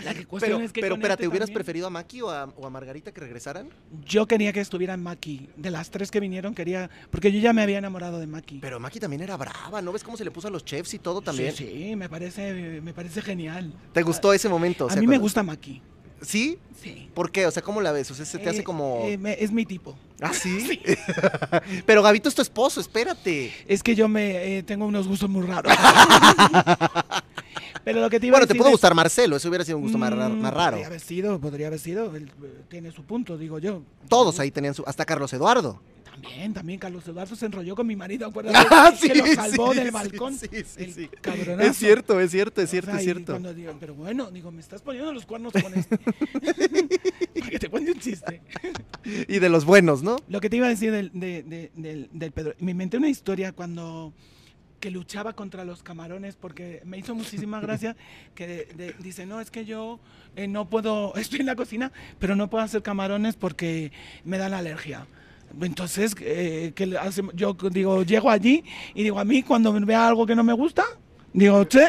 La que Pero, es que pero espérate, este ¿hubieras también- preferido a Maki o a, o a Margarita que regresaran? Yo quería que estuviera Maki. De las tres que vinieron, quería. Porque yo ya me había enamorado de Maki. Pero Maki también era brava, ¿no ves cómo se le puso a los chefs y todo también? Sí, sí, me parece, me parece genial. ¿Te gustó ese momento? a mí me gusta Maki. ¿Sí? Sí. ¿Por qué? O sea, ¿cómo la ves? O sea, se te hace Eh, como... eh, me- es mi tipo. ¿Ah, sí? Pero Gabito es tu esposo, espérate. Es que yo me eh, tengo unos gustos muy raros. Pero lo que te iba Bueno, a te pudo es- gustar Marcelo, eso hubiera sido un gusto Mm, más raro. Podría haber sido, podría haber sido. él, eh, tiene su punto, digo yo. Todos ahí tenían su... Hasta Carlos Eduardo. También, también Carlos Eduardo se enrolló con mi marido, acuérdate Ah, que lo sí, salvó sí, del sí, balcón. sí, sí, sí. cabronazo. Es cierto, es cierto, es O cierto, sea, es cierto. cuando digo, pero bueno, digo, me estás poniendo los cuernos con este. Para que te cuente un chiste. Y de los buenos, ¿no? Lo que te iba a decir del, de- de- del, del Pedro. Me inventé una historia cuando que luchaba contra los camarones porque me hizo muchísima gracia que de- de- dice, no, es que yo eh, no puedo, estoy en la cocina, pero no puedo hacer camarones porque me dan alergia. Entonces, eh, ¿qué le hace? yo digo, llego allí y digo, a mí cuando vea algo que no me gusta, digo, che,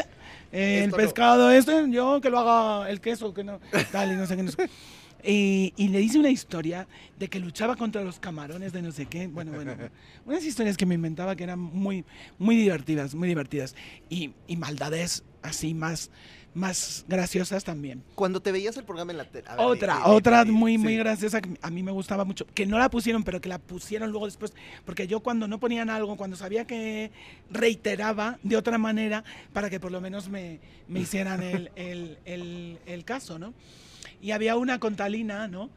eh, el Esto no. pescado este, yo que lo haga el queso, que no, tal, y no sé qué. No sé. Y, y le hice una historia de que luchaba contra los camarones de no sé qué. Bueno, bueno, unas historias que me inventaba que eran muy, muy divertidas, muy divertidas. Y, y maldades así más, más graciosas también. Cuando te veías el programa en la tele. Otra, otra muy, sí. muy graciosa que a mí me gustaba mucho, que no la pusieron, pero que la pusieron luego después, porque yo cuando no ponían algo, cuando sabía que reiteraba de otra manera para que por lo menos me, me hicieran el, el- el- el caso, ¿no? Y había una con Talina, ¿no?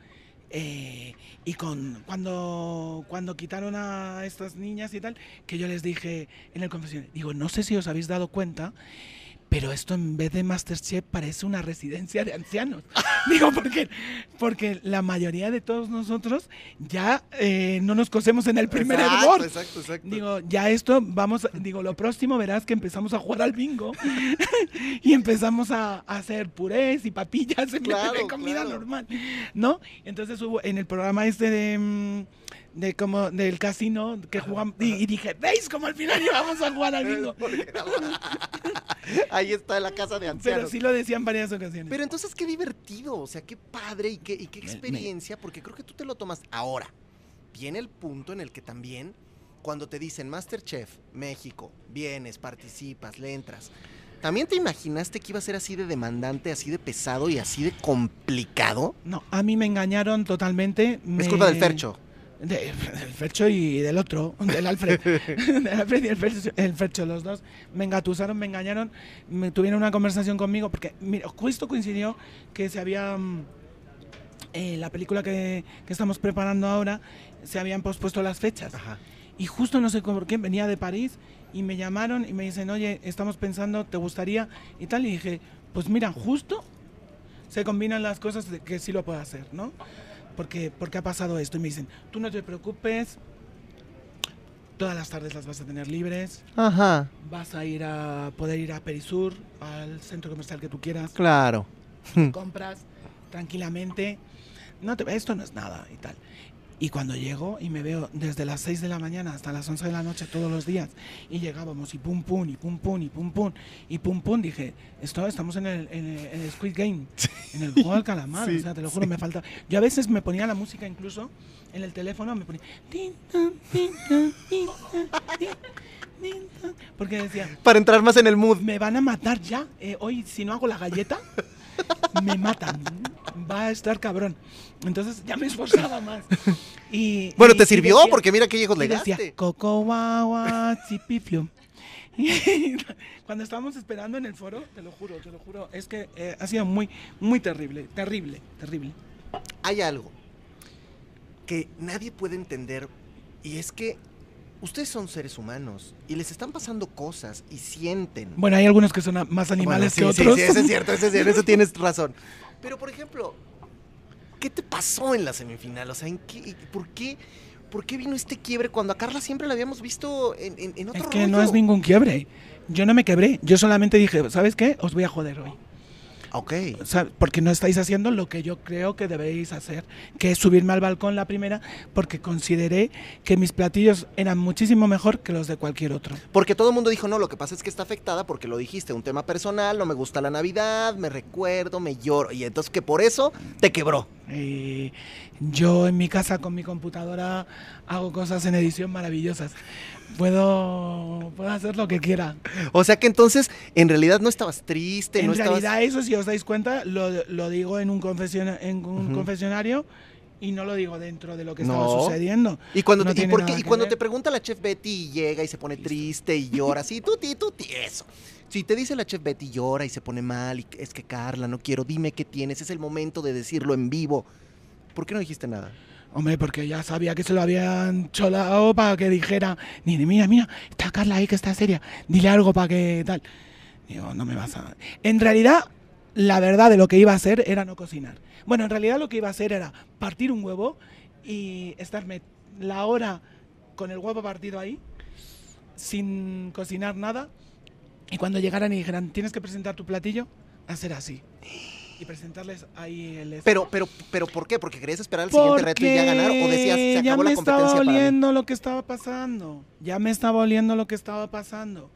Eh, y con cuando, cuando quitaron a estas niñas y tal, que yo les dije en el confesionario, digo, no sé si os habéis dado cuenta, pero esto en vez de Masterchef parece una residencia de ancianos. Digo, porque, porque la mayoría de todos nosotros ya eh, no nos cosemos en el primer Exacto, hervor. Exacto, exacto. Digo, ya esto, vamos, digo, lo próximo verás que empezamos a jugar al bingo y empezamos a, a hacer purés y papillas en vez Claro, de comida claro. normal, ¿no? Entonces hubo en el programa este de, mm, de como del casino que jugamos y, y dije, ¿veis cómo al final íbamos a jugar al bingo? Ahí está la casa de Pero ancianos. sí lo decían varias ocasiones. Pero entonces qué divertido, o sea, qué padre y qué, y qué experiencia, porque creo que tú te lo tomas ahora. Viene el punto en el que también, cuando te dicen Masterchef, México, vienes, participas, le entras. ¿También te imaginaste que iba a ser así de demandante, así de pesado y así de complicado? No, a mí me engañaron totalmente. Es me- culpa del Fercho. De- del Fercho y del otro, del Alfred. del Alfred y el Fercho, el Fercho, los dos me engatusaron, me engañaron, me tuvieron una conversación conmigo, porque mira, justo coincidió que se había. mm, eh, la película que, que estamos preparando ahora, se habían pospuesto las fechas. Ajá. Y justo no sé por qué, venía de París y me llamaron y me dicen, oye, estamos pensando, ¿te gustaría? Y tal, y dije, pues mira, justo se combinan las cosas de que sí lo puedo hacer, ¿no? Porque, porque ha pasado esto. Y me dicen, tú no te preocupes, todas las tardes las vas a tener libres, Ajá, vas a ir a poder ir a Perisur, al centro comercial que tú quieras, claro. compras tranquilamente. No te, esto no es nada y tal. Y cuando llego y me veo desde las 6 de la mañana hasta las 11 de la noche todos los días y llegábamos y pum pum y pum pum y pum pum y pum pum, dije, esto estamos en el, en el- en el Squid Game, en el juego del calamar, Sí, o sea, te lo juro, me falta. Yo a veces me ponía la música incluso en el teléfono, me ponía porque decía, Para entrar más en el mood. me van a matar ya. eh, hoy, si no hago la galleta, me matan. Va a estar cabrón. Entonces ya me esforzaba más. Y, Bueno, y- te sirvió decía- porque mira qué lejos y decía. Coco guagua. Y Cuando estábamos esperando en el foro, te lo juro, te lo juro, es que eh, ha sido muy, muy terrible, terrible, terrible. Hay algo que nadie puede entender y es que ustedes son seres humanos y les están pasando cosas y sienten. Bueno, hay algunos que son más animales Bueno, que otros. Sí, sí, eso es cierto, eso es cierto, eso tienes razón. Pero, por ejemplo, ¿qué te pasó en la semifinal? O sea, ¿en qué, ¿por, qué, ¿por qué vino este quiebre cuando a Carla siempre la habíamos visto en, en, en otro Es que no es ningún quiebre. Yo no me quebré. Yo solamente dije, ¿sabes qué? Os voy a joder hoy. Ok. O sea, porque no estáis haciendo lo que yo creo que debéis hacer, que es subirme al balcón la primera, porque consideré que mis platillos eran muchísimo mejor que los de cualquier otro. Porque todo el mundo dijo, no, lo que pasa es que está afectada porque lo dijiste, un tema personal, no me gusta la Navidad, me recuerdo, me lloro. Y entonces que por eso te quebró. Yo en mi casa con mi computadora hago cosas en edición maravillosas. Puedo, puedo hacer lo que quiera. O sea que entonces, en realidad no estabas triste, En no estabas... realidad eso, si os dais cuenta, lo, lo digo en un, confesiona- en un confesionario y no lo digo dentro de lo que No. estaba sucediendo. Y cuando, No te, y cuando te pregunta la chef Betty y llega y se pone triste y llora así, tuti, tuti, eso. Si te dice la chef Betty llora y se pone mal y es que Carla, no quiero, dime qué tienes, es el momento de decirlo en vivo. ¿Por qué no dijiste nada? Hombre, porque ya sabía que se lo habían cholado para que dijera, Nini, mira, mira, está Carla ahí que está seria, dile algo para que tal. Digo, no me vas a... En realidad, la verdad de lo que iba a hacer era no cocinar. Bueno, en realidad lo que iba a hacer era partir un huevo y estarme la hora con el huevo partido ahí, sin cocinar nada, y cuando llegaran y dijeran, tienes que presentar tu platillo, hacer así. Y presentarles ahí el... Pero, pero, pero, ¿por qué? ¿Porque querías esperar al siguiente reto y ya ganar? ¿O decías, se ya acabó me la estaba competencia para mí? oliendo lo que estaba pasando. Ya me estaba oliendo lo que estaba pasando.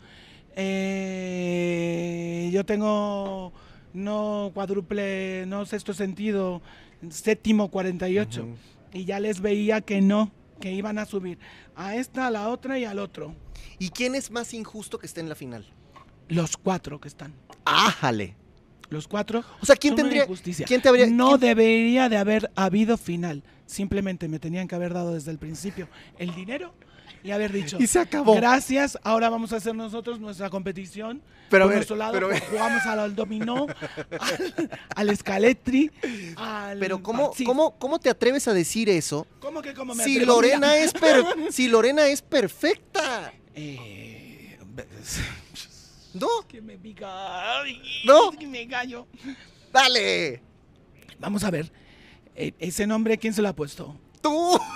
Eh, yo tengo no cuádruple, no sexto sentido, séptimo 48. Ujú. Y ya les veía que no, que iban a subir a esta, a la otra y al otro. ¿Y quién es más injusto que esté en la final? Los cuatro que están. ¡Ájale! Los cuatro. O sea, ¿quién tendría...? ¿Quién te habría...? No quién- debería de haber habido final. Simplemente me tenían que haber dado desde el principio el dinero y haber dicho, Y se acabó. gracias, ahora vamos a hacer nosotros nuestra competición. Pero a Por ver, nuestro lado pero- jugamos al, al dominó, al, al escaletri, al... Pero ¿cómo, sí. cómo, ¿cómo te atreves a decir eso ¿Cómo que cómo me si atrevo? Lorena, es per- si Lorena es perfecta? Eh, ¿No? que me pica. Ay, ¿No? que me callo. ¡Dale! Vamos a ver. eh, ese nombre, ¿quién se lo ha puesto? ¡Tú!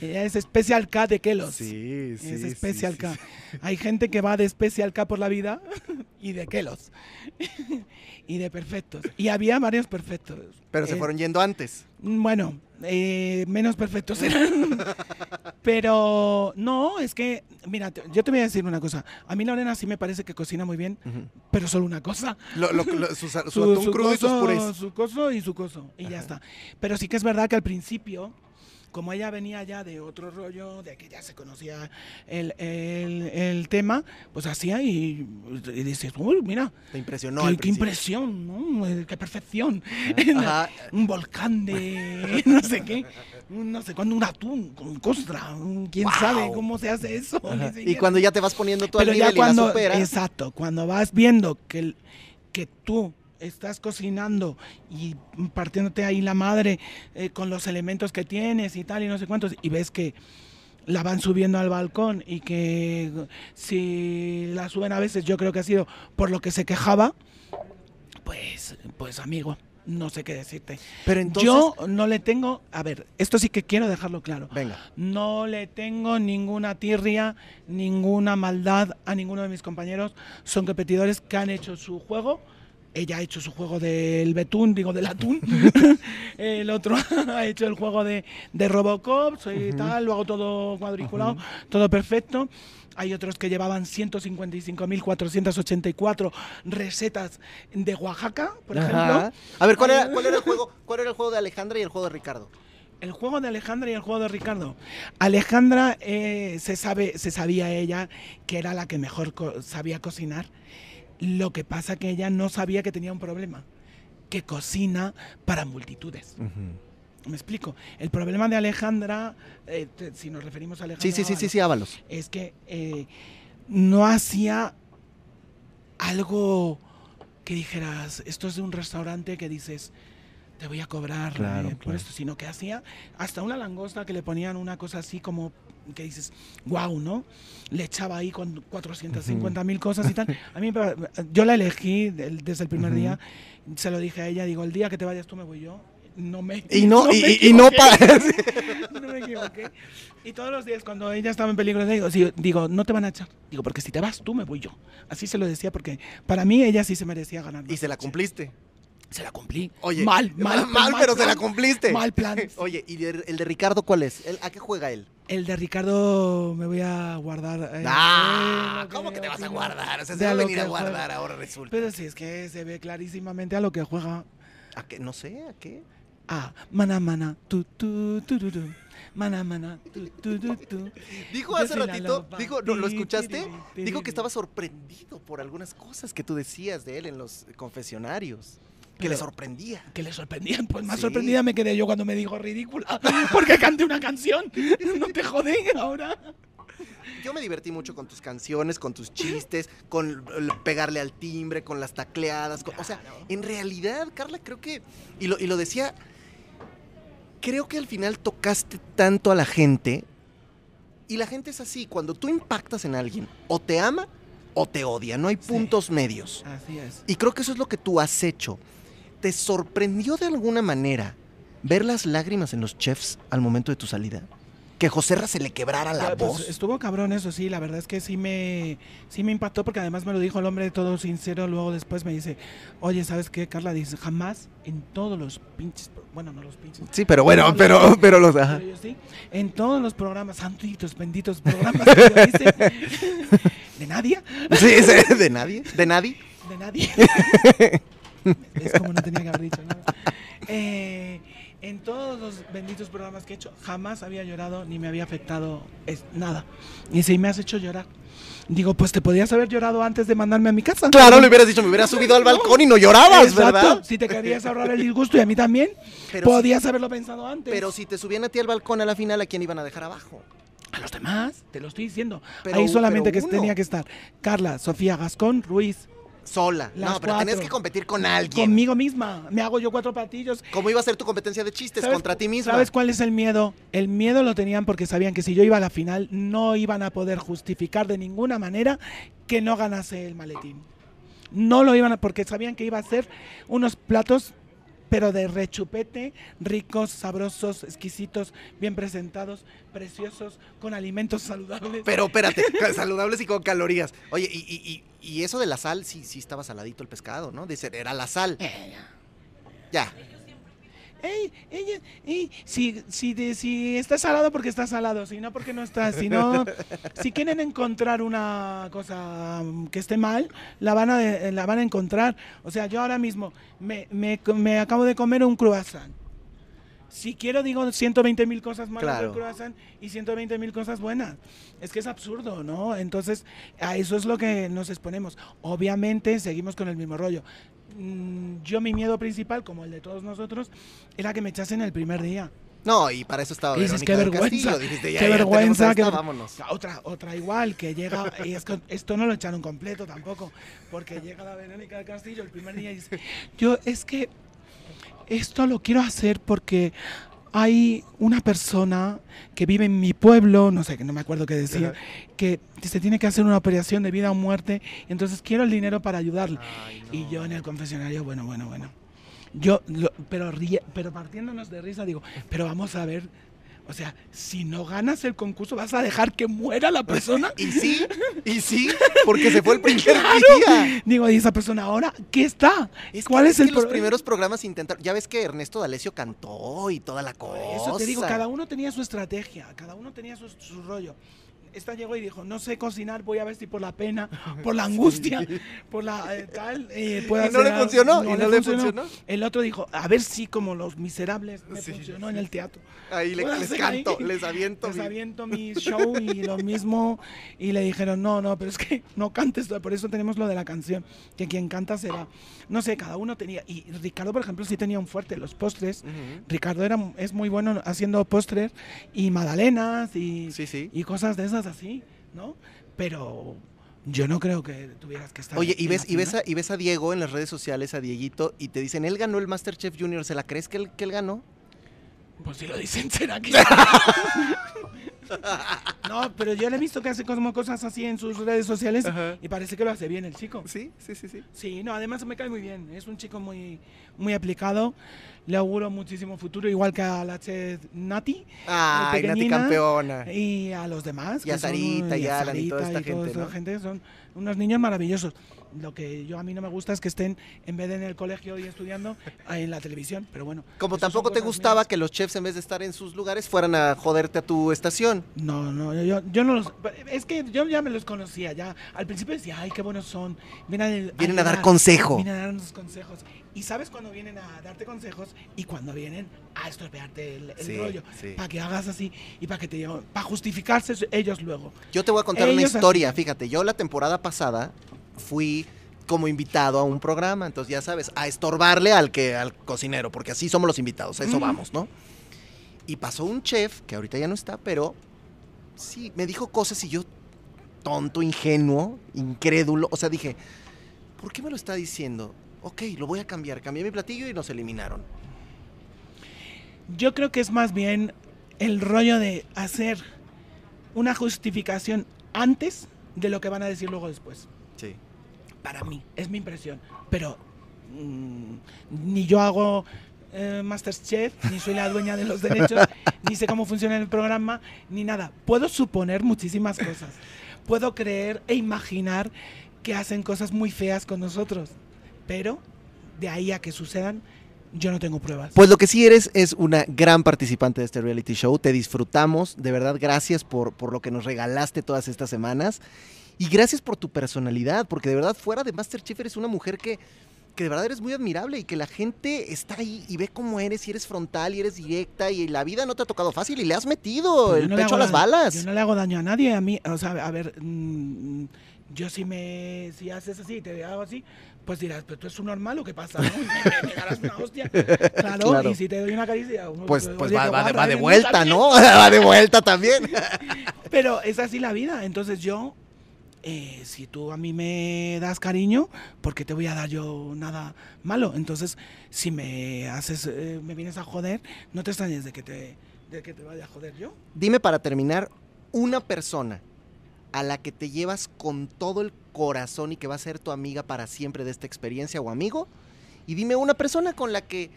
Ella es Special K de Kelos. Sí, es Special K. Hay gente que va de Special K por la vida y de Kelos. y de perfectos. Y había varios perfectos. Pero se Eh, fueron yendo antes. Bueno, eh, menos perfectos eran. Pero no, es que, mira, yo te voy a decir una cosa. A mí Lorena sí me parece que cocina muy bien, pero solo una cosa. Lo- lo- lo- su, su atún crudo y sus coso- purés. su coso y su coso. Y ya está. Pero sí que es verdad que al principio, como ella venía ya de otro rollo, de que ya se conocía el, el- el tema, pues hacía y, y dices, uy, mira, Te impresionó qué, qué impresión, ¿no? Eh, qué perfección. Ajá. un volcán de no sé qué, un no sé cuándo, un atún con costra, quién Wow. sabe cómo se hace eso. Y cuando ya te vas poniendo al ya nivel y cuando, la superas. exacto, cuando vas viendo que, el- que tú estás cocinando y partiéndote ahí la madre eh, con los elementos que tienes y tal y no sé cuántos, y ves que la van subiendo al balcón y que si la suben a veces yo creo que ha sido por lo que se quejaba, pues, pues amigo, no sé qué decirte. Pero entonces. Yo no le tengo, a ver, esto sí que quiero dejarlo claro. Venga. No le tengo ninguna tirria, ninguna maldad a ninguno de mis compañeros. Son competidores que han hecho su juego. Ella ha hecho su juego del betún, digo del atún. el otro ha hecho el juego de, de Robocop, soy tal, lo hago todo cuadriculado, todo perfecto. Hay otros que llevaban 155.484 recetas de Oaxaca, por ejemplo. Ajá. A ver, ¿cuál era, ¿cuál era el juego? ¿Cuál era el juego de Alejandra y el juego de Ricardo? El juego de Alejandra y el juego de Ricardo. Alejandra eh, se sabe, se sabía ella que era la que mejor co- sabía cocinar Lo que pasa que ella no sabía que tenía un problema, que cocina para multitudes. ¿Me explico? El problema de Alejandra, eh, te- si nos referimos a Alejandra Sí, sí, sí, sí, sí, Ábalos. es que eh, no hacía algo que dijeras, esto es de un restaurante que dices, te voy a cobrar Claro, eh, por claro. esto, sino que hacía hasta una langosta que le ponían una cosa así como que dices, wow, ¿no? Le echaba ahí con 450 mil cosas y tal. A mí, me- yo la elegí desde el primer Ujú. día, se lo dije a ella, digo, el día que te vayas tú me voy yo. No me, Y no, me y, y- y no no me equivoqué. Y todos los días cuando ella estaba en peligro, digo, digo, no te van a echar. Digo, porque si te vas tú, me voy yo. Así se lo decía porque para mí ella sí se merecía ganar. Y se la cumpliste. Se la cumplí. Oye, mal, mal, mal, pero se la cumpliste. Mal plan. Oye, ¿y el de Ricardo cuál es? ¿El- ¿A qué juega él? El de Ricardo me voy a guardar. eh, ah, eh, ¿cómo que te vas a guardar? O sea, se va a venir a juega. guardar ahora resulta. Pero sí, es que se ve clarísimamente a lo que juega. ¿A qué? No sé, ¿a qué? Ah, mana, mana, tu, tu, tu, tu, tu. Mana, mana, tu, tu, tu, tu. Dijo hace ratito, dijo, ¿lo, lo escuchaste? Dijo que estaba sorprendido por algunas cosas que tú decías de él en los confesionarios. Que le sorprendía. que le sorprendían. Pues más Sí. sorprendida me quedé yo cuando me dijo ridícula. Porque canté una canción. No te jodé ahora. Yo me divertí mucho con tus canciones, con tus chistes, con pegarle al timbre, con las tacleadas. con- o sea, en realidad, Carla, creo que. Y lo, y lo decía. Creo que al final tocaste tanto a la gente. Y la gente es así. Cuando tú impactas en alguien, o te ama o te odia. No hay Sí. puntos medios. Así es. Y creo que eso es lo que tú has hecho. ¿Te sorprendió de alguna manera ver las lágrimas en los chefs al momento de tu salida? Que Joserra se le quebrara la pues, voz. estuvo cabrón eso, sí, la verdad es que sí me, sí me impactó porque además me lo dijo el hombre todo sincero, luego después me dice, oye, ¿sabes qué, Carla? Dice, jamás en todos los pinches, bueno, no los pinches, Sí, pero bueno, pero, los- pero los. ajá. pero yo sí, en todos los programas, santitos, benditos programas que yo hice, de nadie, Sí, sí, de nadie, de nadie. de nadie. es como no tenía que haber dicho nada. Eh, en todos los benditos programas que he hecho, jamás había llorado ni me había afectado es- nada. Y si me has hecho llorar. Digo, pues te podías haber llorado antes de mandarme a mi casa. Claro, le hubieras dicho, me hubieras subido al balcón y no llorabas, Exacto. ¿verdad? Si te querías ahorrar el disgusto y a mí también, Pero si- podías haberlo pensado antes. Pero si te subían a ti al balcón a la final, ¿a quién iban a dejar abajo? a los demás, te lo estoy diciendo. Pero- Ahí solamente que uno. tenía que estar Carla, Sofía Gascón, Ruiz, Sola. Las no, pero tenías que competir con alguien. conmigo misma. Me hago yo cuatro platillos. ¿Cómo iba a ser tu competencia de chistes ¿Sabes- contra ti misma? ¿Sabes cuál es el miedo? El miedo lo tenían porque sabían que si yo iba a la final no iban a poder justificar de ninguna manera que no ganase el maletín. No lo iban a, porque sabían que iba a ser unos platos, pero de rechupete, ricos, sabrosos, exquisitos, bien presentados, preciosos, con alimentos saludables. Pero espérate, saludables y con calorías. Oye, y, y- y- y eso de la sal, sí, sí estaba saladito el pescado, ¿no? Dice, era la sal. Eh, Ya. Ey, ella, ey, si, si, de- si está salado porque está salado, si no porque no está, si no, si quieren encontrar una cosa mm, que esté mal, la van a, de- la van a encontrar. O sea, yo ahora mismo me, me, me acabo de comer un croissant. Si quiero digo 120 mil cosas malas Claro. del croissant y 120 mil cosas buenas. Es que es absurdo, ¿no? Entonces, a eso es lo que nos exponemos. Obviamente, seguimos con el mismo rollo. Mm, Yo mi miedo principal, como el de todos nosotros, era que me echasen el primer día. No, y para eso estaba dices, qué vergüenza, Castillo. Dijiste, ya, qué ya vergüenza, ver- vámonos. Otra, otra igual, que llega, y es que esto no lo echaron completo tampoco, porque llega la Verónica del Castillo el primer día y dice, yo es que esto lo quiero hacer porque hay una persona que vive en mi pueblo, no sé, que no me acuerdo qué decía, que se tiene que hacer una operación de vida o muerte, entonces quiero el dinero para ayudarle. Ay, no. Y yo en el confesionario, bueno, bueno, bueno. Yo, lo- pero, ríe- pero partiéndonos de risa, digo, pero vamos a ver, o sea, si no ganas el concurso, ¿vas a dejar que muera la persona? Y sí, y sí, porque se fue el primer Claro. día. Digo, ¿y esa persona ahora qué está? Es ¿Cuál que, es, el que los pro- primeros programas intentaron. Ya ves que Ernesto D'Alessio cantó y toda la cosa. Eso te digo, cada uno tenía su estrategia, cada uno tenía su, su rollo. Esta llegó y dijo, no sé cocinar, voy a ver si por la pena, por la angustia, por la eh, tal, eh, puedo ¿Y no le hacer algo". funcionó? ¿Y no le funcionó? El otro dijo, a ver si como los miserables me Sí, funcionó en el teatro. Ahí le- les hacer ahí. canto, les aviento. Les mi- aviento mi show y lo mismo. Y le dijeron, no, no, pero es que no cantes. Por eso tenemos lo de la canción. Que quien canta será. No sé, cada uno tenía. Y Ricardo, por ejemplo, sí tenía un fuerte. Los postres. Ujú. Ricardo era, es muy bueno haciendo postres y magdalenas y, Sí, sí. y cosas de esas así, ¿no? Pero yo no creo que tuvieras que estar. Oye, y ves, y, ves a, y ves a Diego en las redes sociales, a Dieguito, y te dicen, él ganó el Masterchef Junior, ¿se la crees que él, que él ganó? Pues si lo dicen, será que. no, pero yo le he visto que hace como cosas así en sus redes sociales Ajá. y parece que lo hace bien el chico. Sí, sí, sí, sí. Sí, no, además me cae muy bien. Es un chico muy, muy aplicado. Le auguro muchísimo futuro, igual que a la Che Nati Ay, Nati campeona. y a los demás. Y a que son, Sarita y a Alan y toda Sarita esta toda gente, esta ¿no? gente son unos niños maravillosos. Lo que yo a mí no me gusta es que estén en vez de en el colegio y estudiando en la televisión, pero bueno. Como tampoco te gustaba mías. que los chefs, en vez de estar en sus lugares, fueran a joderte a tu estación. No, no, yo, yo no los. Es que yo ya me los conocía, ya. Al principio decía, ay, qué buenos son. Vienen a, Vienen a dar ayudar, consejo. Vienen a darnos consejos. Y sabes cuando vienen a darte consejos y cuando vienen a estropearte el, el Sí, rollo. sí. Para que hagas así y para que te para justificarse ellos luego. Yo te voy a contar una historia. así. Fíjate, yo la temporada pasada fui como invitado a un programa, entonces ya sabes, a estorbarle al que al cocinero, porque así somos los invitados, a eso vamos, ¿no? Y pasó un chef que ahorita ya no está, pero sí me dijo cosas y yo tonto, ingenuo, incrédulo, o sea, dije, ¿por qué me lo está diciendo? Ok, lo voy a cambiar. Cambié mi platillo y nos eliminaron. Yo creo que es más bien el rollo de hacer una justificación antes de lo que van a decir luego después. Para mí, es mi impresión. Pero mm, ni yo hago eh, Masterchef, ni soy la dueña de los derechos, ni sé cómo funciona el programa, ni nada. Puedo suponer muchísimas cosas. Puedo creer e imaginar que hacen cosas muy feas con nosotros. Pero de ahí a que sucedan, yo no tengo pruebas. Pues lo que sí eres es una gran participante de este reality show. Te disfrutamos. De verdad, gracias por, por lo que nos regalaste todas estas semanas. Y gracias por tu personalidad, porque de verdad, fuera de Masterchef, eres una mujer que, que de verdad eres muy admirable y que la gente está ahí y ve cómo eres y eres frontal y eres directa y la vida no te ha tocado fácil y le has metido Pues el no pecho a las daño- balas. Yo no le hago daño a nadie, a mí, o sea, a ver, mm, yo si me, si haces así, te hago así, pues dirás, pero tú eres un normal o qué pasa, ¿no? Y me, pegarás una hostia. Claro, Claro. y si te doy una caricia, uno, Pues, pues qué va, va va de vuelta. ¿no? va de vuelta también. Pero es así la vida, entonces yo, eh, si tú a mí me das cariño, ¿por qué te voy a dar yo nada malo? Entonces, si me haces, eh, me vienes a joder, no te extrañes de que te, de que te vaya a joder yo. Dime para terminar, una persona a la que te llevas con todo el corazón y que va a ser tu amiga para siempre de esta experiencia o amigo. Y dime una persona con la que,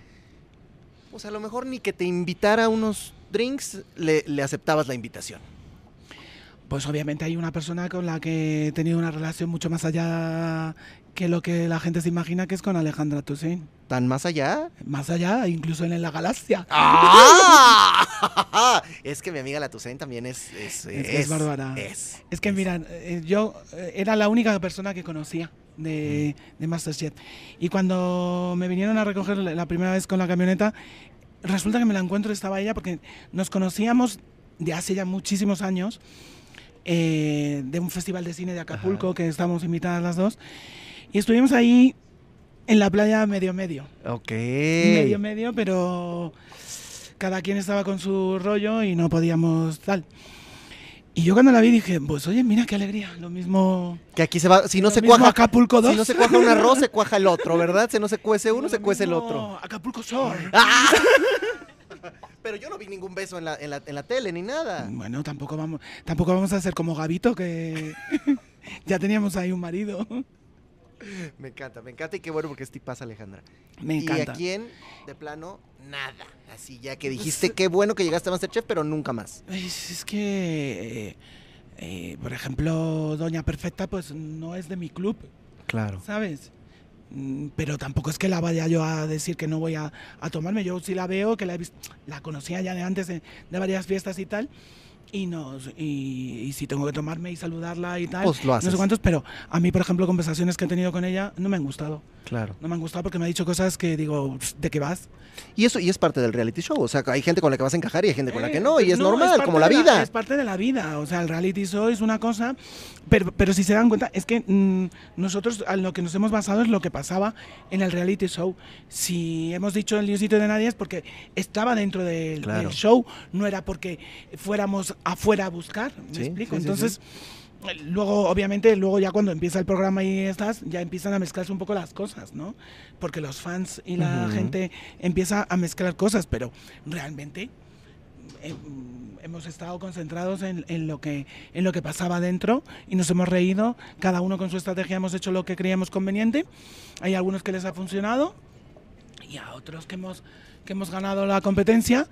pues a lo mejor ni que te invitara a unos drinks, le, le aceptabas la invitación. Pues obviamente hay una persona con la que he tenido una relación mucho más allá que lo que la gente se imagina que es con Alejandra Toussaint. ¿Tan más allá? Más allá, incluso en la galaxia. ¡Ah! es que mi amiga la Toussaint también es... Es, Es que es bárbara. es, Es que es. mira, eh, yo eh, era la única persona que conocía de, de Masterchef. Y cuando me vinieron a recoger la la primera vez con la camioneta, resulta que me la encuentro, estaba ella, porque nos conocíamos de hace ya muchísimos años, eh, de un festival de cine de Acapulco, Ajá. que estábamos invitadas las dos. Y estuvimos ahí en la playa medio medio. Ok. Medio medio, pero cada quien estaba con su rollo y no podíamos tal. Y yo cuando la vi dije, pues oye, mira qué alegría, lo mismo. Que aquí se va, si no se cuaja... Acapulco 2. Si no se cuaja un arroz, se cuaja el otro, ¿verdad? Si no se cuece uno, Lo se cuece el otro. Acapulco Shore. ¡Ah! Pero yo no vi ningún beso en la, en la, en la tele ni nada. Bueno, tampoco vamos, tampoco vamos a ser como Gabito, que ya teníamos ahí un marido. Me encanta, me encanta y qué bueno porque es tipaza Alejandra. Me encanta. Y a quién, de plano, nada. Así ya que dijiste, qué bueno que llegaste a Masterchef, pero nunca más. Es, es que, eh, eh, por ejemplo, Doña Perfecta, pues no es de mi club. Claro. ¿sabes? Mm, Pero tampoco es que la vaya yo a decir que no voy a, a tomarme. Yo sí la veo, que la he la conocía ya de antes de varias fiestas y tal. Y nos y, y si tengo que tomarme y saludarla y tal, Pues lo no haces. sé cuántos, pero a mí, por ejemplo, conversaciones que he tenido con ella no me han gustado. Claro. No me han gustado porque me ha dicho cosas que digo, "Pff, ¿de qué vas? Y eso y es parte del reality show. O sea, hay gente con la que vas a encajar y hay gente con la Eh, que no. Y es normal, parte como la vida. es parte de la vida. O sea, el reality show es una cosa. Pero, pero si se dan cuenta, es que mm, nosotros a lo que nos hemos basado es lo que pasaba en el reality show. Si hemos dicho el Diosito de Nadie es porque estaba dentro del, Claro. del show, no era porque fuéramos afuera a buscar. ¿Me Sí, explico? sí, sí, Entonces. eh, Luego, obviamente, luego ya cuando empieza el programa y estás, ya empiezan a mezclarse un poco las cosas, ¿no? Porque los fans y la Ujú. gente empieza a mezclar cosas, pero realmente eh, hemos estado concentrados en, en lo que en lo que pasaba dentro y nos hemos reído cada uno con su estrategia hemos hecho lo que creíamos conveniente hay algunos que les ha funcionado y a otros que hemos que hemos ganado la competencia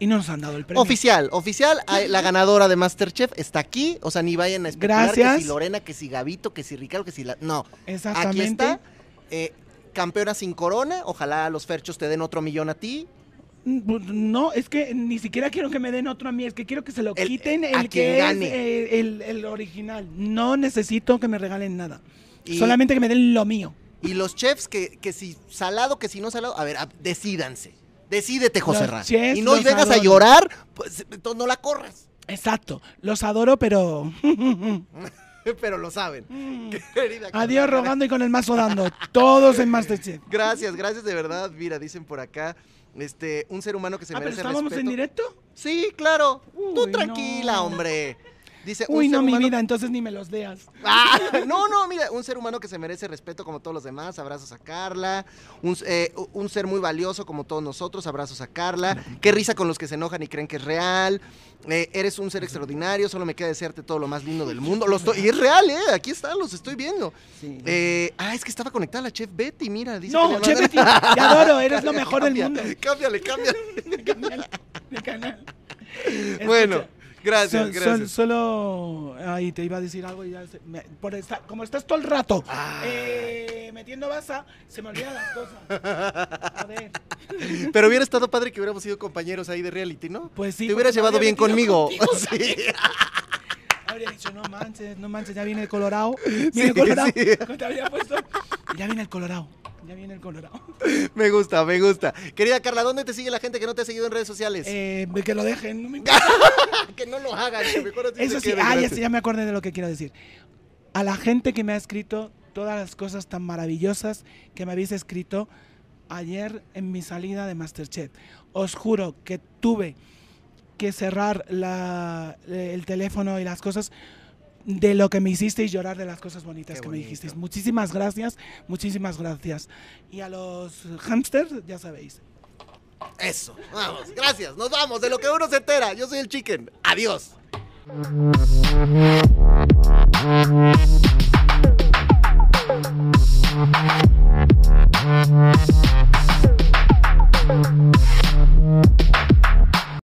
y no nos han dado el premio Oficial, oficial, la ganadora de Masterchef está aquí, o sea, ni vayan a especular que Gracias. si Lorena, que si Gavito, que si Ricardo, que si la... No, aquí exactamente está, eh, campeona sin corona, ojalá los Ferchos te den otro millón a ti. Mm, No, es que ni siquiera quiero que me den otro a mí, es que quiero que se lo El- quiten a el, quien que gane. es eh, el, el original. No necesito que me regalen nada. Y- Solamente que me den lo mío. Y los chefs, que, que si salado, que si no salado, a ver, a- decídanse. Decídete, José Ra. Y no los vengas a llorar, pues entonces no la corras. Exacto. Los adoro, pero. Pero lo saben. Querida Adiós rogando y con el mazo dando. Todos en Masterchef. Gracias, gracias de verdad. Mira, dicen por acá, este, un ser humano que se Ah, pero merece estábamos respeto. en directo. Sí, claro. Tú tranquila, no. hombre. Dice Uy, un no, ser mi humano- vida, entonces ni me los deas. Ah, no, no, mira, un ser humano que se merece respeto como todos los demás. Abrazos a Carla. Un, eh, un ser muy valioso como todos nosotros. Abrazos a Carla. Qué risa con los que se enojan y creen que es real. Eh, eres un ser extraordinario. Solo me queda desearte todo lo más lindo del mundo. Lo estoy- y es real, ¿eh? Aquí están, los estoy viendo. Eh, ah, es que estaba conectada la chef Betty, mira. Dice No, le Che mandan- Betty, te adoro, eres lo mejor del mundo. Cámbiale, cámbiale. De canal, de canal. Bueno, gracias, sol- sol- gracias. solo. Ay, te iba a decir algo y ya. se- me- por esta- como estás todo el rato Ah. eh, metiendo basa, se me olvidan las cosas. Joder. Pero hubiera estado padre que hubiéramos sido compañeros ahí de reality, ¿no? Pues sí. Te hubieras llevado bien conmigo. Sí. Habría dicho, no manches, no manches, ya viene el Colorado. Sí, Viene el Colorado. sí. Te habría puesto. Ya viene el Colorado. Ya viene el Colorado. Me gusta, me gusta. Querida Carla, ¿dónde te sigue la gente que no te ha seguido en redes sociales? Eh, que lo dejen, no me que no lo hagan, que mejor así Eso sí, ah, ya, ya me acordé de lo que quiero decir. A la gente que me ha escrito todas las cosas tan maravillosas que me habéis escrito ayer en mi salida de Masterchef. Os juro que tuve que cerrar la- el teléfono y las cosas de lo que me hicisteis llorar, de las cosas bonitas que me dijisteis. Muchísimas gracias, muchísimas gracias. Y a los hamsters, ya sabéis. Eso, vamos, gracias, nos vamos, de lo que uno se entera. Yo soy el chicken, adiós.